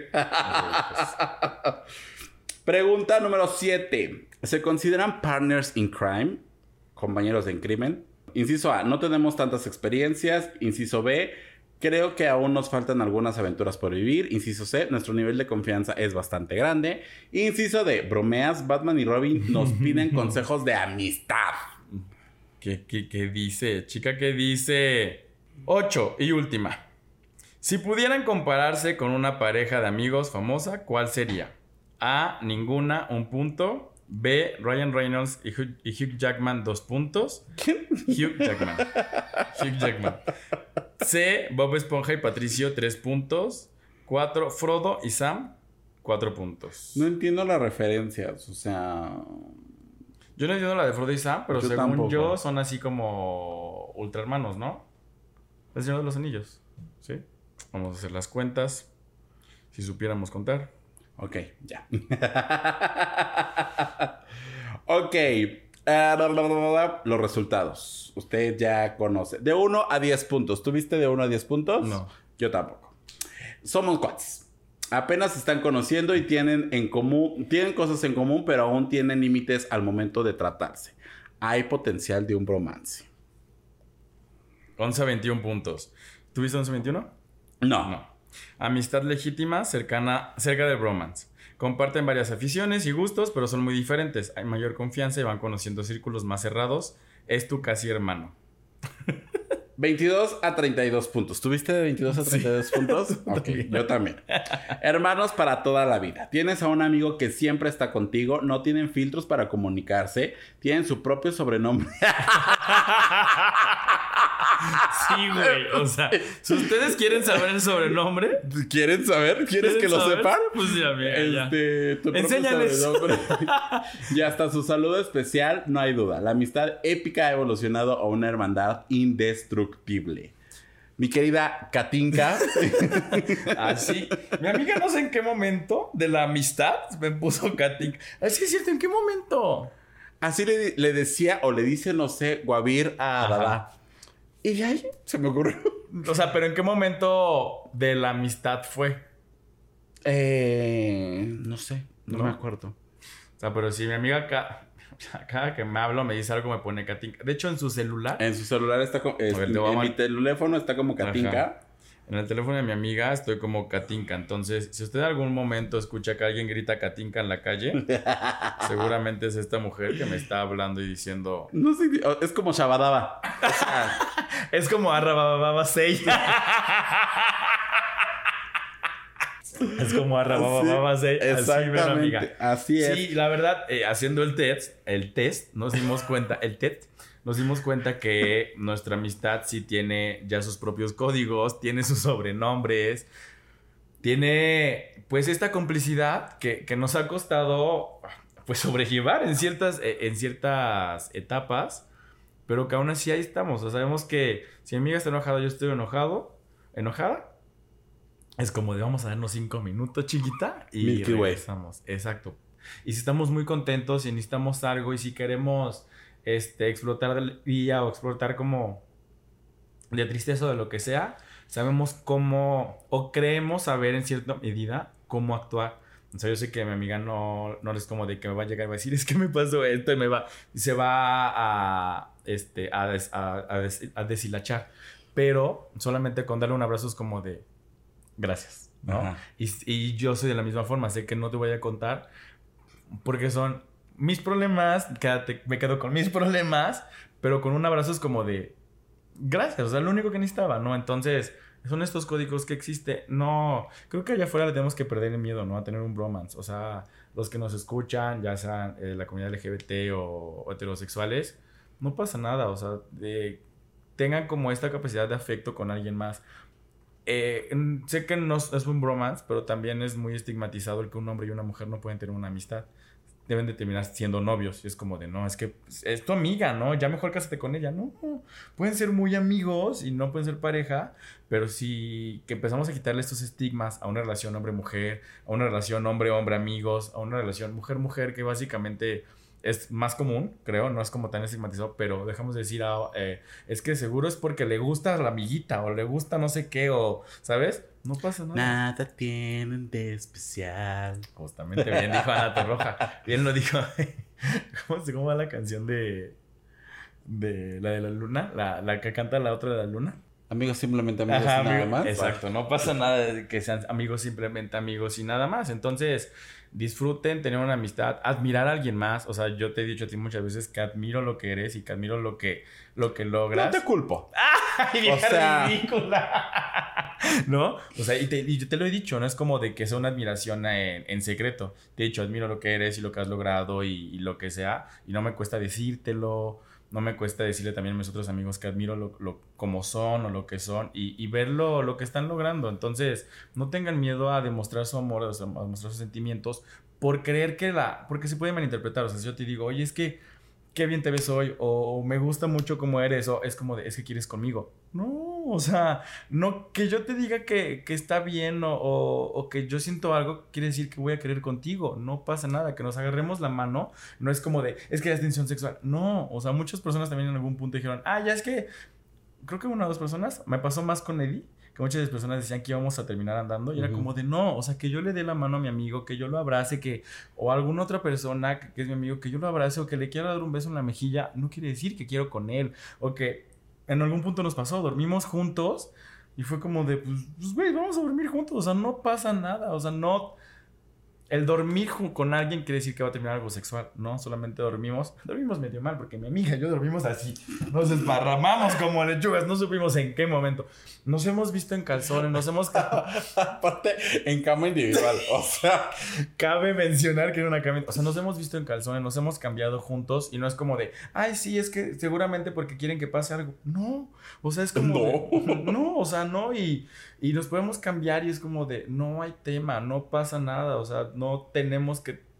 Pregunta número 7. ¿Se consideran partners in crime? Compañeros en crimen. Inciso A. No tenemos tantas experiencias. Inciso B. Creo que aún nos faltan algunas aventuras por vivir. Inciso C. Nuestro nivel de confianza es bastante grande. Inciso D. Bromeas. Batman y Robin nos piden consejos de amistad. ¿Qué, qué, qué dice? Chica, ¿qué dice? 8 y última. Si pudieran compararse con una pareja de amigos famosa, ¿cuál sería? A. Ninguna, un punto. B. Ryan Reynolds y Hugh, y Hugh Jackman, dos puntos. Hugh Jackman. Hugh Jackman. C. Bob Esponja y Patricio, tres puntos. 4. Frodo y Sam, cuatro puntos. No entiendo las referencias. O sea. Yo no entiendo la de Frodo y Sam, pero Yo según tampoco. yo son así como ultra hermanos, ¿no? El Señor de los Anillos. ¿Sí? Vamos a hacer las cuentas. Si supiéramos contar. Ok, ya. ok. bla, Los resultados. Usted ya conoce. De 1 a 10 puntos. ¿Tuviste de 1 a 10 puntos? No. Yo tampoco. Somos cuates. Apenas se están conociendo y tienen en común, tienen cosas en común, pero aún tienen límites al momento de tratarse. Hay potencial de un bromance. 11 a 21 puntos. ¿Tuviste 11 a 21? No. No. Amistad legítima, cercana, cerca del bromance. Comparten varias aficiones y gustos, pero son muy diferentes. Hay mayor confianza y van conociendo círculos más cerrados. Es tu casi hermano. 22 a 32 puntos. ¿Tuviste de 22 a 32 puntos? Ok, yo también. Hermanos para toda la vida. Tienes a un amigo que siempre está contigo, no tienen filtros para comunicarse, tienen su propio sobrenombre. Sí, güey. O sea, si ustedes quieren saber el sobrenombre, ¿Quieren saber? ¿Quieres que lo saber? sepan? Pues ya, mira, ya. Este, tu propio Enséñales. sobrenombre. y hasta su saludo especial, no hay duda. La amistad épica ha evolucionado a una hermandad indestructible. Mi querida Katinka. Así. Mi amiga no sé en qué momento de la amistad me puso Katin. Así es cierto, ¿en qué momento? Así le, le decía o le dice, no sé, Guavir a. Dada. Y de ahí se me ocurrió. O sea, pero ¿en qué momento de la amistad fue? Eh, no sé, no, ¿No? me acuerdo. O sea, pero si mi amiga ca- cada que me hablo me dice algo me pone Katin. De hecho, en su celular, En su celular está como. es- A ver, te en a mi teléfono está como Katinka. Ajá. en el teléfono de mi amiga estoy como Katinka. Entonces, si usted en algún momento escucha que alguien grita Katinka en la calle, seguramente es esta mujer que me está hablando y diciendo... No sé, es como Shabadaba. O sea, Es como Arrabababa 6. Es como Arrabababa 6. Exactamente. Así es. Sí, la verdad, eh, haciendo el test, el test, nos dimos cuenta, el test, nos dimos cuenta que nuestra amistad sí tiene ya sus propios códigos, tiene sus sobrenombres, tiene pues esta complicidad que, que nos ha costado pues sobrellevar en ciertas, eh, en ciertas etapas, pero que aún así ahí estamos. O sea, sabemos que si mi amiga está enojada, yo estoy enojado, enojada. Es como de vamos a darnos cinco minutos, chiquita, y Milky Way. regresamos. Exacto. Y si estamos muy contentos y necesitamos algo y si queremos este, explotar del día o explotar como de tristeza o de lo que sea, sabemos cómo o creemos saber en cierta medida cómo actuar. O sea, yo sé que mi amiga no, no es como de que me va a llegar y va a decir, es que me pasó esto y me va, y se va a, este, a, des- a, a des- a deshilachar. Pero solamente con darle un abrazo es como de, gracias, ¿no? Y, y yo soy de la misma forma, sé que no te voy a contar porque son mis problemas, quédate, me quedo con mis problemas, pero con un abrazo es como de gracias, o sea, lo único que necesitaba, ¿no? Entonces, son estos códigos que existe. No, creo que allá afuera le tenemos que perder el miedo, ¿no? A tener un bromance. O sea, los que nos escuchan, ya sean eh, la comunidad LGBT o, o heterosexuales, no pasa nada, o sea, de- tengan como esta capacidad de afecto con alguien más. Eh, sé que no es es un bromance, pero también es muy estigmatizado el que un hombre y una mujer no pueden tener una amistad. deben de terminar siendo novios. Y es como de, no, es que pues, es tu amiga, ¿no? Ya mejor cásate con ella. No, pueden ser muy amigos y no pueden ser pareja, pero si que empezamos a quitarle estos estigmas a una relación hombre-mujer, a una relación hombre-hombre amigos, a una relación mujer-mujer que básicamente es más común, creo, no es como tan estigmatizado, pero dejamos de decir, ah, eh, es que seguro es porque le gusta la amiguita o le gusta no sé qué o, ¿sabes? No pasa nada. Nada tienen de especial. Justamente bien dijo Ana Torroja. Bien lo dijo. ¿Cómo se llama la canción de, de la de la luna? La, la que canta la otra de la luna. Amigos simplemente amigos Ajá, y nada más. Exacto, no pasa nada de que sean amigos simplemente amigos y nada más. Entonces, disfruten tener una amistad, admirar a alguien más. O sea, yo te he dicho a ti muchas veces que admiro lo que eres y que admiro lo que, lo que No logras. te culpo. ¡Ay, O sea- ridícula! ¿No? O sea, y, te, y yo te lo he dicho, no es como de que sea una admiración en, en secreto. Te he dicho, admiro lo que eres y lo que has logrado y, y lo que sea. Y no me cuesta decírtelo. No me cuesta decirle también a mis otros amigos que admiro lo, lo- como son o lo que son y, y ver lo, lo que están logrando. Entonces, no tengan miedo a demostrar su amor, a demostrar sus sentimientos por creer que la... Porque se puede malinterpretar. O sea, si yo te digo, oye, es que qué bien te ves hoy o me gusta mucho cómo eres o es como de, es que quieres conmigo. No, o sea, no que yo te diga que, que está bien o, o- o que yo siento algo quiere decir que voy a querer contigo. No pasa nada, que nos agarremos la mano. No es como de, es que es tensión sexual. No, o sea, muchas personas también en algún punto dijeron, ah, ya es que, creo que una o dos personas, me pasó más con Eddie. Que muchas personas decían que íbamos a terminar andando y era como de no, o sea, que yo le dé la mano a mi amigo, que yo lo abrace, que o a alguna otra persona que, que es mi amigo, que yo lo abrace o que le quiera dar un beso en la mejilla, no quiere decir que quiero con él. O que en algún punto nos pasó, dormimos juntos y fue como de, pues, pues, güey, vamos a dormir juntos. O sea, no pasa nada. O sea, no. El dormir con alguien quiere decir que va a terminar algo sexual. No, solamente dormimos. Dormimos medio mal porque mi amiga y yo dormimos así. Nos desparramamos como lechugas. No supimos en qué momento. Nos hemos visto en calzones, nos hemos. Aparte, en cama individual. O sea, Cabe mencionar que era una cama. O sea, nos hemos visto en calzones, nos hemos cambiado juntos y no es como de, ay, sí, es que seguramente porque quieren que pase algo. No, o sea, es como. de- no, o sea, no, y, y nos podemos cambiar y es como de, no hay tema, no pasa nada, o sea, no tenemos que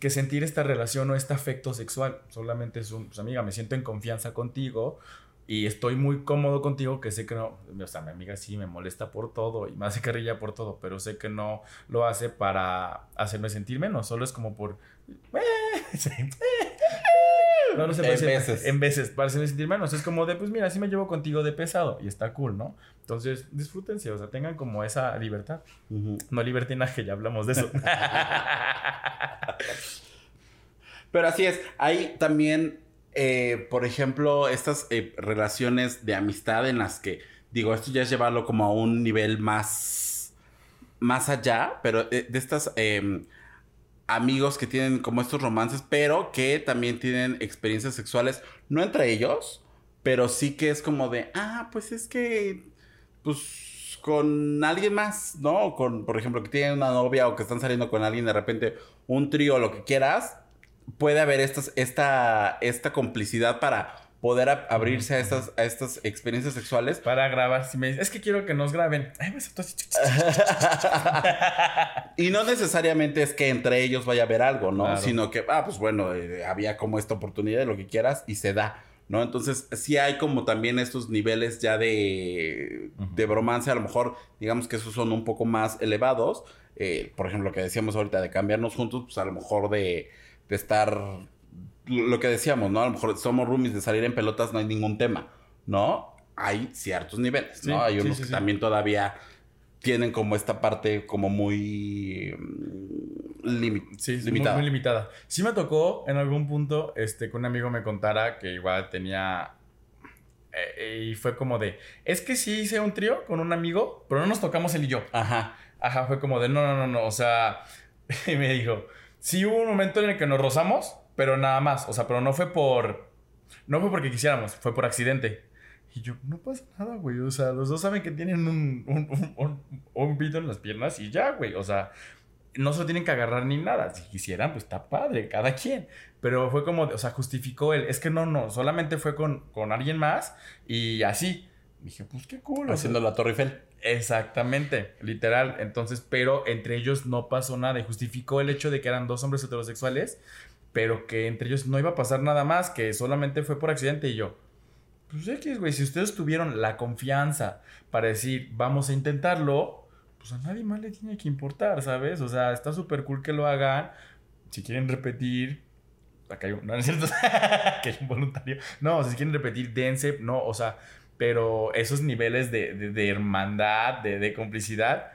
que sentir esta relación o este afecto sexual. Solamente es un, pues amiga, me siento en confianza contigo y estoy muy cómodo contigo, que sé que no, o sea, mi amiga sí me molesta por todo y me hace carrilla por todo, pero sé que no lo hace para hacerme sentir menos, solo es como por... sí. No, no se puede En veces. En veces, para hacerme sentir menos. Es como de, pues mira, así me llevo contigo de pesado y está cool, ¿no? Entonces, disfrútense, o sea, tengan como esa libertad. ujú. No libertinaje, ya hablamos de eso. Pero así es, hay también, eh, por ejemplo, estas eh, relaciones de amistad en las que, digo, esto ya es llevarlo como a un nivel más, más allá, pero eh, de estas eh, amigos que tienen como estos romances, pero que también tienen experiencias sexuales, no entre ellos, pero sí que es como de, ah, pues es que, pues con alguien más, ¿no? Con, por ejemplo, que tienen una novia o que están saliendo con alguien de repente, un trío, lo que quieras, puede haber estas, esta, esta complicidad para poder abrirse a estas, a estas experiencias sexuales. Para grabar, si me dices, es que quiero que nos graben. Ay, me soltó así. y no necesariamente es que entre ellos vaya a haber algo, ¿no? Claro. Sino que, ah, pues bueno, eh, había como esta oportunidad de lo que quieras y se da, ¿no? Entonces, sí hay como también estos niveles ya de, Ujú. de bromance, a lo mejor, digamos que esos son un poco más elevados. Eh, por ejemplo, lo que decíamos ahorita de cambiarnos juntos, pues a lo mejor de, de estar, lo que decíamos, ¿no? A lo mejor somos roomies, de salir en pelotas no hay ningún tema, ¿no? Hay ciertos niveles, Sí, ¿no? Hay unos sí, que también todavía tienen como esta parte como muy mm, limi- Sí, es muy, limitada. muy limitada. Sí me tocó en algún punto este, que un amigo me contara que igual tenía... eh, y fue como de, es que sí hice un trío con un amigo, pero no nos tocamos él y yo. Ajá. Ajá, fue como de, no, no, no, no, o sea, y me dijo, sí hubo un momento en el que nos rozamos, pero nada más, o sea, pero no fue por, no fue porque quisiéramos, fue por accidente. Y yo, no pasa nada, güey, o sea, los dos saben que tienen un, un, un, un, pito en las piernas y ya, güey, o sea, no se lo tienen que agarrar ni nada, si quisieran, pues está padre, cada quien. Pero fue como, o sea, justificó él, es que no, no, solamente fue con, con alguien más y así. Dije, pues qué cool. Haciendo la Torre Eiffel. Exactamente, literal. Entonces, pero entre ellos no pasó nada y justificó el hecho de que eran dos hombres heterosexuales, pero que entre ellos no iba a pasar nada más, que solamente fue por accidente y yo. Pues X, güey, si ustedes tuvieron la confianza para decir, vamos a intentarlo, pues a nadie más le tiene que importar, ¿sabes? O sea, está súper cool que lo hagan. Si quieren repetir, acá hay un, no, no es cierto, que hay un voluntario. No, si quieren repetir, dense, no, o sea, pero esos niveles de, de, de hermandad, de, de complicidad,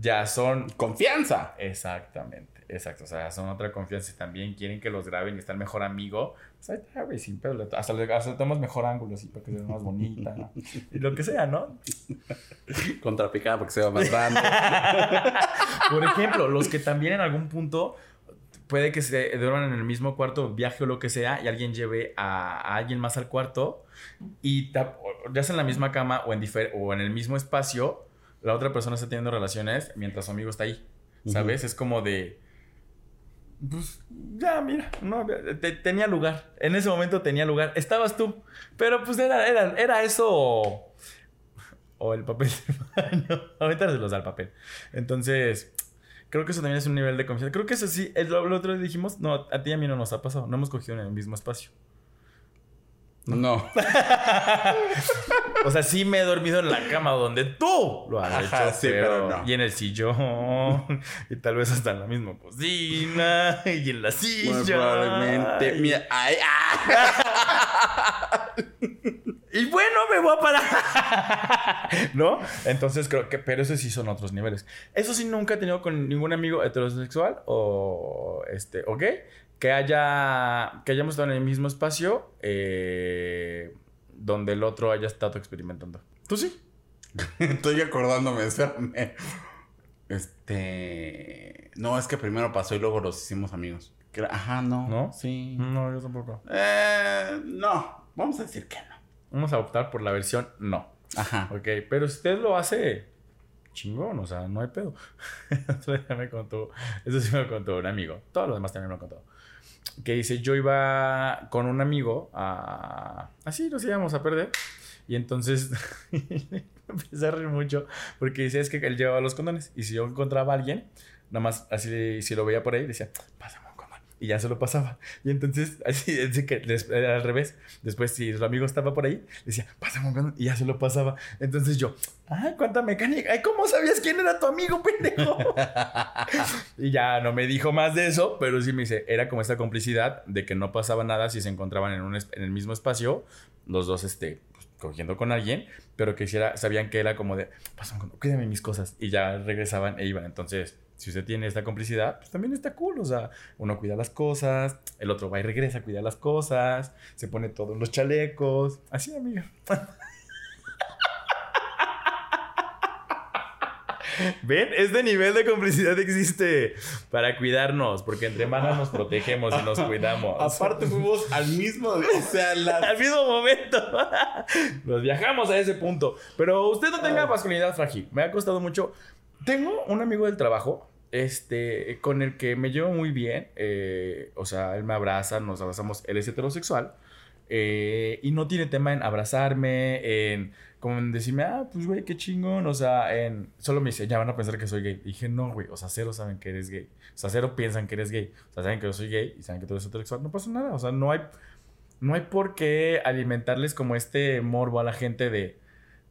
ya son Confianza. Exactamente, exacto. O sea, son otra confianza y también quieren que los graben y está el mejor amigo. Pues ahí está, güey, sin pedo. Hasta le hasta le tomamos mejor ángulo, así, para que sea más bonita. ¿no? Y lo que sea, ¿no? Contrapicada porque se va más grande. Por ejemplo, los que también en algún punto puede que se duerman en el mismo cuarto, viaje o lo que sea, y alguien lleve a, a alguien más al cuarto y ya sea en la misma cama o en, o en el mismo espacio, la otra persona está teniendo relaciones mientras su amigo está ahí. ¿Sabes? Es como de. Pues ya, mira, no, te- tenía lugar. En ese momento tenía lugar. Estabas tú. Pero pues era, era, era eso. O, el papel de baño. Ahorita se los da el papel. Entonces, creo que eso también es un nivel de confianza. Creo que eso sí, el, lo otro día dijimos, no, a ti y a mí no nos ha pasado. No hemos cogido en el mismo espacio. No. O sea, sí me he dormido en la cama donde tú lo has Ajá, hecho, sí, pero no. Y en el sillón, y tal vez hasta en la misma cocina, y en la silla. Muy probablemente. y- Mira, ay, ah. Y bueno, me voy a parar. ¿No? Entonces creo que, pero esos sí son otros niveles. Eso sí nunca he tenido con ningún amigo heterosexual o este, o gay que haya, que hayamos estado en el mismo espacio eh, donde el otro haya estado experimentando. ¿Tú sí? Estoy acordándome, espérame. Este. No, es que primero pasó y luego los hicimos amigos. Ajá, no. ¿No? Sí. No, yo tampoco. Eh, no. Vamos a decir que no. Vamos a optar por la versión no. Ajá. Ok, pero si usted lo hace chingón, o sea, no hay pedo. Otro día me contó, eso sí me lo contó un amigo, todos los demás también me lo contó. Que dice, yo iba con un amigo a... Así nos íbamos a perder. Y entonces empecé a reír mucho porque dice, es que él llevaba los condones. Y si yo encontraba a alguien, nada más así, si lo veía por ahí, decía, pásame. Y ya se lo pasaba. Y entonces, así, que era al revés. Después, si su amigo estaba por ahí, decía, pásame. Y ya se lo pasaba. Entonces yo, ay, cuánta mecánica. Ay, ¿cómo sabías quién era tu amigo, pendejo? y ya no me dijo más de eso, pero sí me dice, era como esta complicidad de que no pasaba nada si se encontraban en, un en el mismo espacio, los dos, este, pues, cogiendo con alguien, pero que hiciera, sabían que era como de, pásame mis cosas. Y ya regresaban e iban. Entonces, si usted tiene esta complicidad, pues también está cool. O sea, uno cuida las cosas, el otro va y regresa a cuidar las cosas, se pone todos los chalecos. Así, amiga. ¿Ven? Este nivel de complicidad existe para cuidarnos, porque entre manos nos protegemos y nos cuidamos. Aparte fuimos al mismo, o sea, al mismo momento. Nos viajamos a ese punto. Pero usted no tenga masculinidad frágil. Me ha costado mucho. Tengo un amigo del trabajo. Este, con el que me llevo muy bien. eh, o sea, él me abraza, nos abrazamos. Él es heterosexual. eh, y no tiene tema en abrazarme, en como en decirme, ah, pues güey, qué chingón. O sea, en solo me dice, ya van a pensar que soy gay. Y dije, no, güey, o sea, cero saben que eres gay. O sea, cero piensan que eres gay. O sea, saben que yo soy gay y saben que tú eres heterosexual. No pasa nada. O sea, no hay, no hay por qué alimentarles como este morbo a la gente de,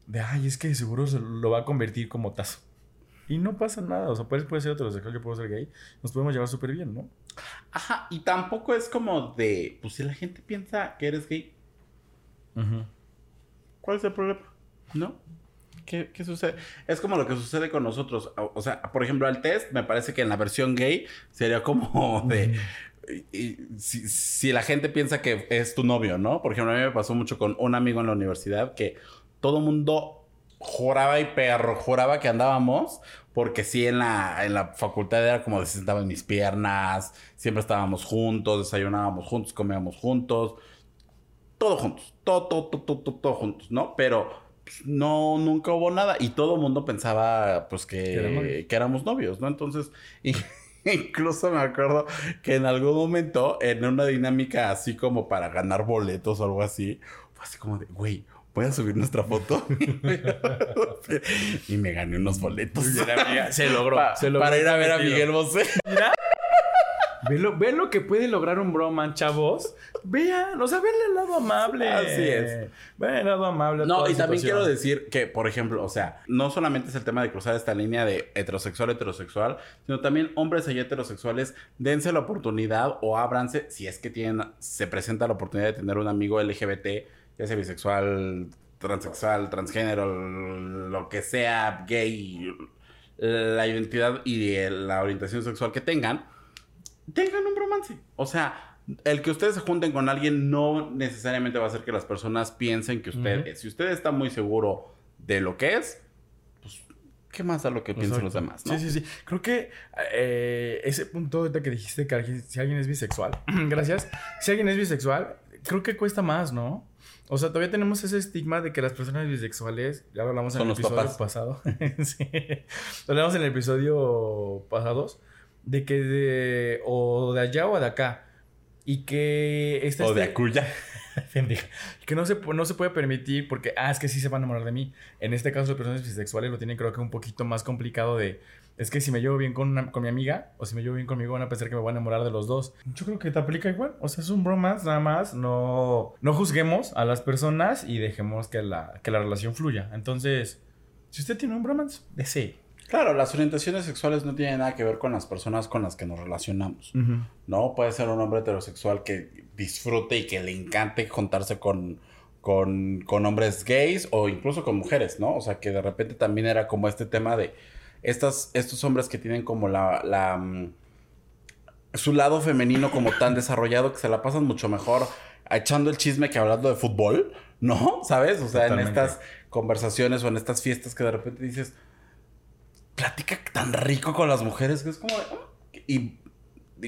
de ay, es que seguro se lo va a convertir como tazo. Y no pasa nada. O sea, puede, puede ser heterosexual, yo puedo ser gay. Nos podemos llevar súper bien, ¿no? Ajá, y tampoco es como de, pues si la gente piensa que eres gay, ¿cuál es el problema? ¿No? ¿Qué, qué sucede? Es como lo que sucede con nosotros. O, o sea, por ejemplo, al test, me parece que en la versión gay sería como de... y- y si, si la gente piensa que es tu novio, ¿no? Por ejemplo, a mí me pasó mucho con un amigo en la universidad que todo mundo juraba y perro juraba que andábamos porque sí en la, en la facultad era como de se sentaba en mis piernas, siempre estábamos juntos, desayunábamos juntos, comíamos juntos, todo juntos, todo, todo, todo, todo, todo, juntos, ¿no? Pero pues, no, nunca hubo nada y todo el mundo pensaba pues que, que éramos novios, ¿no? Entonces, y- incluso me acuerdo que en algún momento, en una dinámica así como para ganar boletos o algo así, fue así como de, güey, voy a subir nuestra foto. y me gané unos boletos. Se logró. Pa- se logró para ir a ver a. Miguel Bosé. Ve lo, ve lo que puede lograr un broman, chavos. Vean, o sea, ven el lado amable. Así es. Ven el lado amable. No, y también quiero decir que, por ejemplo, o sea, no solamente es el tema de cruzar esta línea de heterosexual heterosexual, sino también hombres y heterosexuales, dense la oportunidad o ábranse, si es que tienen, se presenta la oportunidad de tener un amigo LGBT, ya sea bisexual, transexual, transgénero, lo que sea, gay, la identidad y la orientación sexual que tengan, tengan un romance. O sea, el que ustedes se junten con alguien no necesariamente va a hacer que las personas piensen que usted, Ujú. si usted está muy seguro de lo que es, pues, ¿qué más da lo que piensen los demás? ¿no? Sí, sí, sí. Creo que eh, ese punto ahorita que dijiste que si alguien es bisexual, gracias. Si alguien es bisexual, creo que cuesta más, ¿no? O sea, todavía tenemos ese estigma de que las personas bisexuales, ya lo hablamos en Son el episodio papás. pasado. sí. Lo hablamos en el episodio pasados de que de o de allá o de acá y que está O de este- acuya. Que no se, no se puede permitir porque, ah, es que sí se va a enamorar de mí. En este caso, las personas bisexuales lo tienen creo que un poquito más complicado de... Es que si me llevo bien con, una- con mi amiga o si me llevo bien conmigo van a pensar que me voy a enamorar de los dos. Yo creo que te aplica igual. O sea, es un bromance nada más. No, no juzguemos a las personas y dejemos que la, que la relación fluya. Entonces, si usted tiene un bromance, desee. Claro, las orientaciones sexuales no tienen nada que ver con las personas con las que nos relacionamos. ¿no? Puede ser un hombre heterosexual que disfrute y que le encante juntarse con, con, con hombres gays o incluso con mujeres, ¿no? O sea, que de repente también era como este tema de estas, estos hombres que tienen como la, la, mm, su lado femenino como tan desarrollado que se la pasan mucho mejor echando el chisme que hablando de fútbol, ¿no? ¿Sabes? O sea, en estas conversaciones o en estas fiestas que de repente dices, platica tan rico con las mujeres que es como "Ah". y, y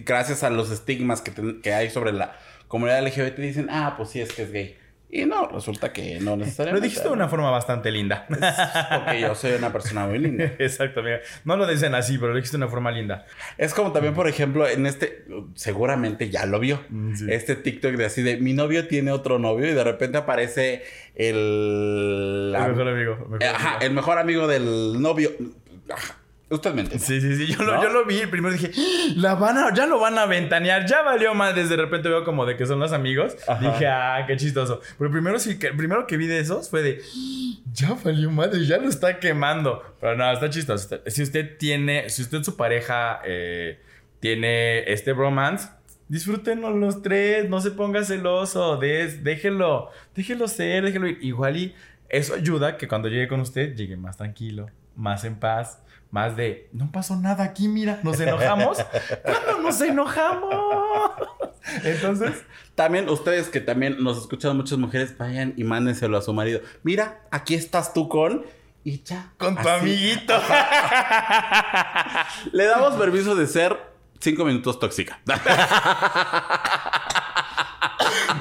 gracias a los estigmas que, que hay sobre la comunidad LGBT dicen, ah, pues sí, es que es gay. Y no, resulta que no Lo necesariamente. dijiste de una forma bastante linda. Es porque yo soy una persona muy linda. Exacto, amiga. No lo dicen así, pero lo dijiste de una forma linda. Es como también, por ejemplo, en este, seguramente ya lo vio. Sí. Este TikTok de así de mi novio tiene otro novio y de repente aparece el. El mejor amigo. mejor Ajá, amigo. el mejor amigo del novio. Ajá, usted me entiende. Sí, sí, sí. Yo, lo, ¿No? yo lo vi. Primero dije, la van a, ya lo van a ventanear. Ya valió madres. De repente veo como de que son los amigos. Ajá. Dije, ah, qué chistoso. Pero primero sí, que, primero que vi de esos fue de, ya valió madre, ya lo está quemando. Pero no, está chistoso. Si usted tiene, si usted su pareja eh, tiene este bromance, disfrútenlo los tres. No se ponga celoso. des- déjelo, déjelo ser, déjelo ir. Igual y eso ayuda que cuando llegue con usted, llegue más tranquilo, más en paz. Más de, no pasó nada aquí, mira, nos enojamos. ¿Cuándo nos enojamos? Entonces, También ustedes que también nos escuchan muchas mujeres, vayan y mándenselo a su marido. Mira, aquí estás tú con. Y ya. con tu Así. amiguito. Le damos permiso de ser cinco minutos tóxica.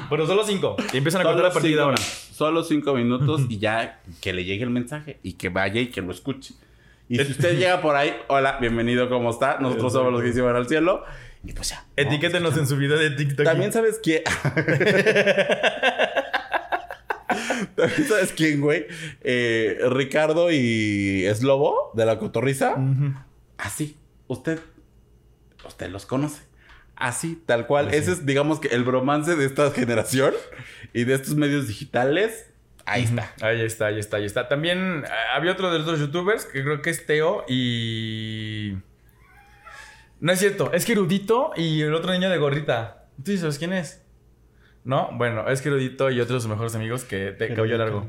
Pero solo cinco. Y empiezan a contar Solo a partir de cinco- ahora. Solo cinco minutos y ya que le llegue el mensaje y que vaya y que lo escuche. Y si usted llega por ahí, hola, bienvenido, ¿cómo está? Nosotros somos los que van al cielo. Y pues ya. Etiquétenos en su video de TikTok. También sabes quién. También sabes quién, güey. Eh, Ricardo y Slobo de la Cotorriza. Así. Usted. Usted los conoce. Así, tal cual. Ese es, digamos que el bromance de esta generación y de estos medios digitales. Ahí está. Ahí está, ahí está, ahí está. También eh, había otro de los otros youtubers que creo que es Teo y. No es cierto, es Gerudito y el otro niño de gorrita. ¿Tú sí sabes quién es? ¿No? Bueno, es Gerudito y otro de sus mejores amigos que de cabello largo.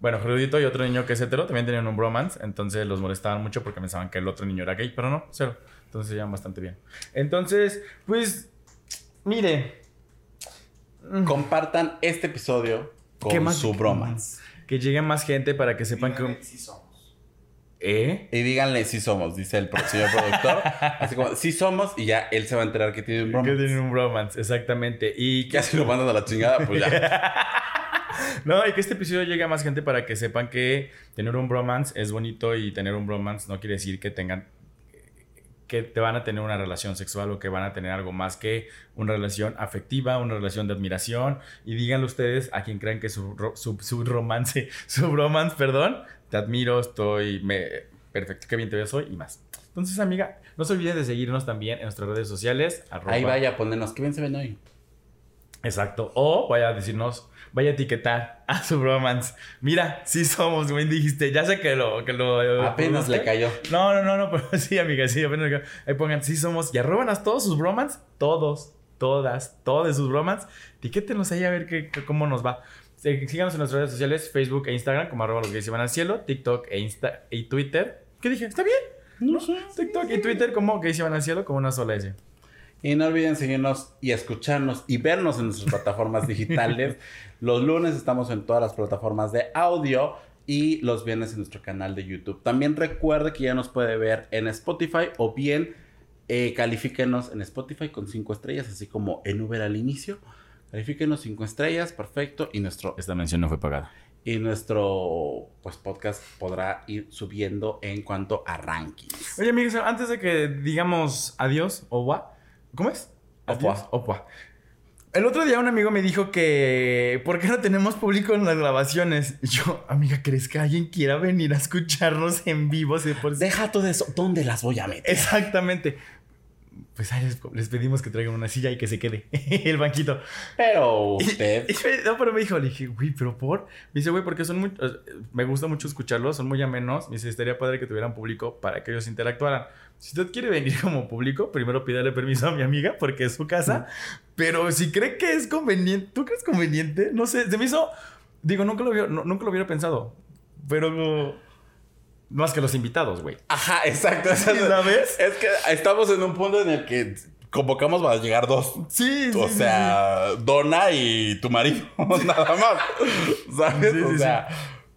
Bueno, Gerudito y otro niño que es hetero también tenían un bromance, entonces los molestaban mucho porque pensaban que el otro niño era gay, pero no, cero. Entonces se llevan bastante bien. Entonces, pues, mire. Compartan este episodio ¿Qué con más? su bromance. Que llegue más gente para que sepan Díganle que... si somos. ¿Eh? Y díganle si somos, dice el señor productor. Así como, si somos, y ya él se va a enterar que tiene un Que bromance. tienen un bromance, exactamente. Y que, si lo mandas a la chingada, pues ya. no, y que este episodio llegue a más gente para que sepan que tener un bromance es bonito y tener un bromance no quiere decir que tengan que te van a tener una relación sexual o que van a tener algo más que una relación afectiva, una relación de admiración. Y díganle ustedes a quien crean que su, su, su romance, su romance, perdón, te admiro, estoy me, perfecto, qué bien te ves hoy y más. Entonces, amiga, no se olviden de seguirnos también en nuestras redes sociales. arroba- Ahí vaya a ponernos, ¿qué bien se ven hoy? Exacto. O vaya a decirnos, vaya a etiquetar a su bromance. Mira, sí somos, güey, dijiste. Ya sé que lo... Que lo Apenas le cayó. No, no, no, no, pero sí, amiga, sí, apenas le cayó. Ahí pongan, sí somos. Y arroban a todos sus bromance. Todos, todas, todos sus bromance. Etiquétenos ahí a ver qué, qué- cómo nos va. Sí, Síganos en nuestras redes sociales, Facebook e Instagram, como arroba los gays se van al cielo, TikTok e, Insta y Twitter. ¿Qué dije? ¿Está bien? No sé. TikTok y Twitter como gays se van al cielo, como una sola S. Y no olviden seguirnos y escucharnos y vernos en nuestras plataformas digitales. Los lunes estamos en todas las plataformas de audio y los viernes en nuestro canal de YouTube. También recuerde que ya nos puede ver en Spotify o bien eh, califíquenos en Spotify con 5 estrellas, así como en Uber al inicio. Califíquenos 5 estrellas, perfecto. Y nuestro, Esta mención no fue pagada. y nuestro pues, podcast podrá ir subiendo en cuanto a rankings. Oye, amigos, antes de que digamos adiós, o gua, ¿cómo es? Opua. Opua. El otro día un amigo me dijo que ¿por qué no tenemos público en las grabaciones? Y yo, amiga, ¿crees que alguien quiera venir a escucharnos en vivo? Si por Deja todo eso. ¿Dónde las voy a meter? Exactamente. Pues ahí les, les pedimos que traigan una silla y que se quede el banquito. Pero Y- usted... y me- no, pero me dijo, le dije, güey, pero por. Me dice, güey, porque son muy. Me gusta mucho escucharlos, son muy amenos. Me dice, estaría padre que tuvieran público para que ellos interactuaran. Si usted quiere venir como público, primero pídale permiso a mi amiga porque es su casa. Pero si cree que es conveniente, ¿tú crees conveniente? No sé, se me hizo. Digo, nunca lo, hubiera- no- nunca lo hubiera pensado. Pero. Más que los invitados, güey. Ajá, exacto. Sí, ¿sabes? Es que estamos en un punto en el que convocamos para llegar dos. Sí, sí. O sí, sea, Donna y tu marido, nada más. ¿Sabes? Sí, sí, o sí. sea,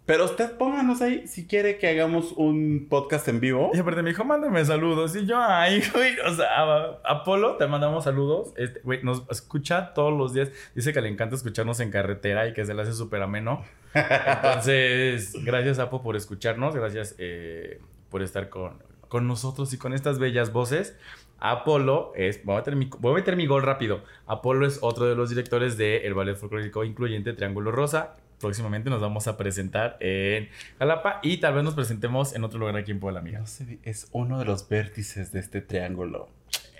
pero usted pónganos ahí si quiere que hagamos un podcast en vivo. Y aparte me dijo, mándame saludos. Y yo, ay, güey, o sea, Apolo, te mandamos saludos. Este, güey, nos escucha todos los días. Dice que le encanta escucharnos en carretera y que se le hace súper ameno. Entonces, gracias, Apo, por escucharnos. Gracias eh, por estar con, con nosotros y con estas bellas voces. Apolo es, voy a, meter mi, voy a meter mi gol rápido. Apolo es otro de los directores del el ballet folclórico incluyente Triángulo Rosa. Próximamente nos vamos a presentar en Jalapa y tal vez nos presentemos en otro lugar aquí en Puebla, amiga. No sé, es uno de los vértices de este triángulo.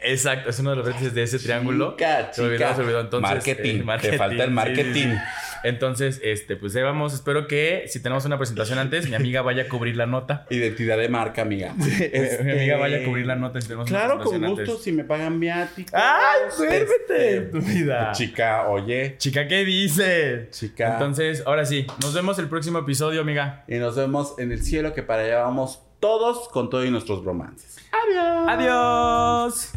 Exacto, es uno de los vértices de ese triángulo. Chica, Se me olvidó, chica. se me olvidó. Entonces, marketing. eh, Te falta el marketing. sí, sí. Entonces, este, pues ahí vamos. Espero que si tenemos una presentación antes, mi amiga vaya a cubrir la nota. Identidad de marca, amiga. Este, Mi amiga vaya a cubrir la nota si tenemos Claro, una con gusto, antes. si me pagan viáticos. ¡Ay, este, duérmete! Tu vida. Chica, oye. Chica, ¿qué dices? Chica. Entonces, ahora sí, nos vemos el próximo episodio, amiga. Y nos vemos en el cielo, que para allá vamos todos con todos nuestros romances. Adiós. Stream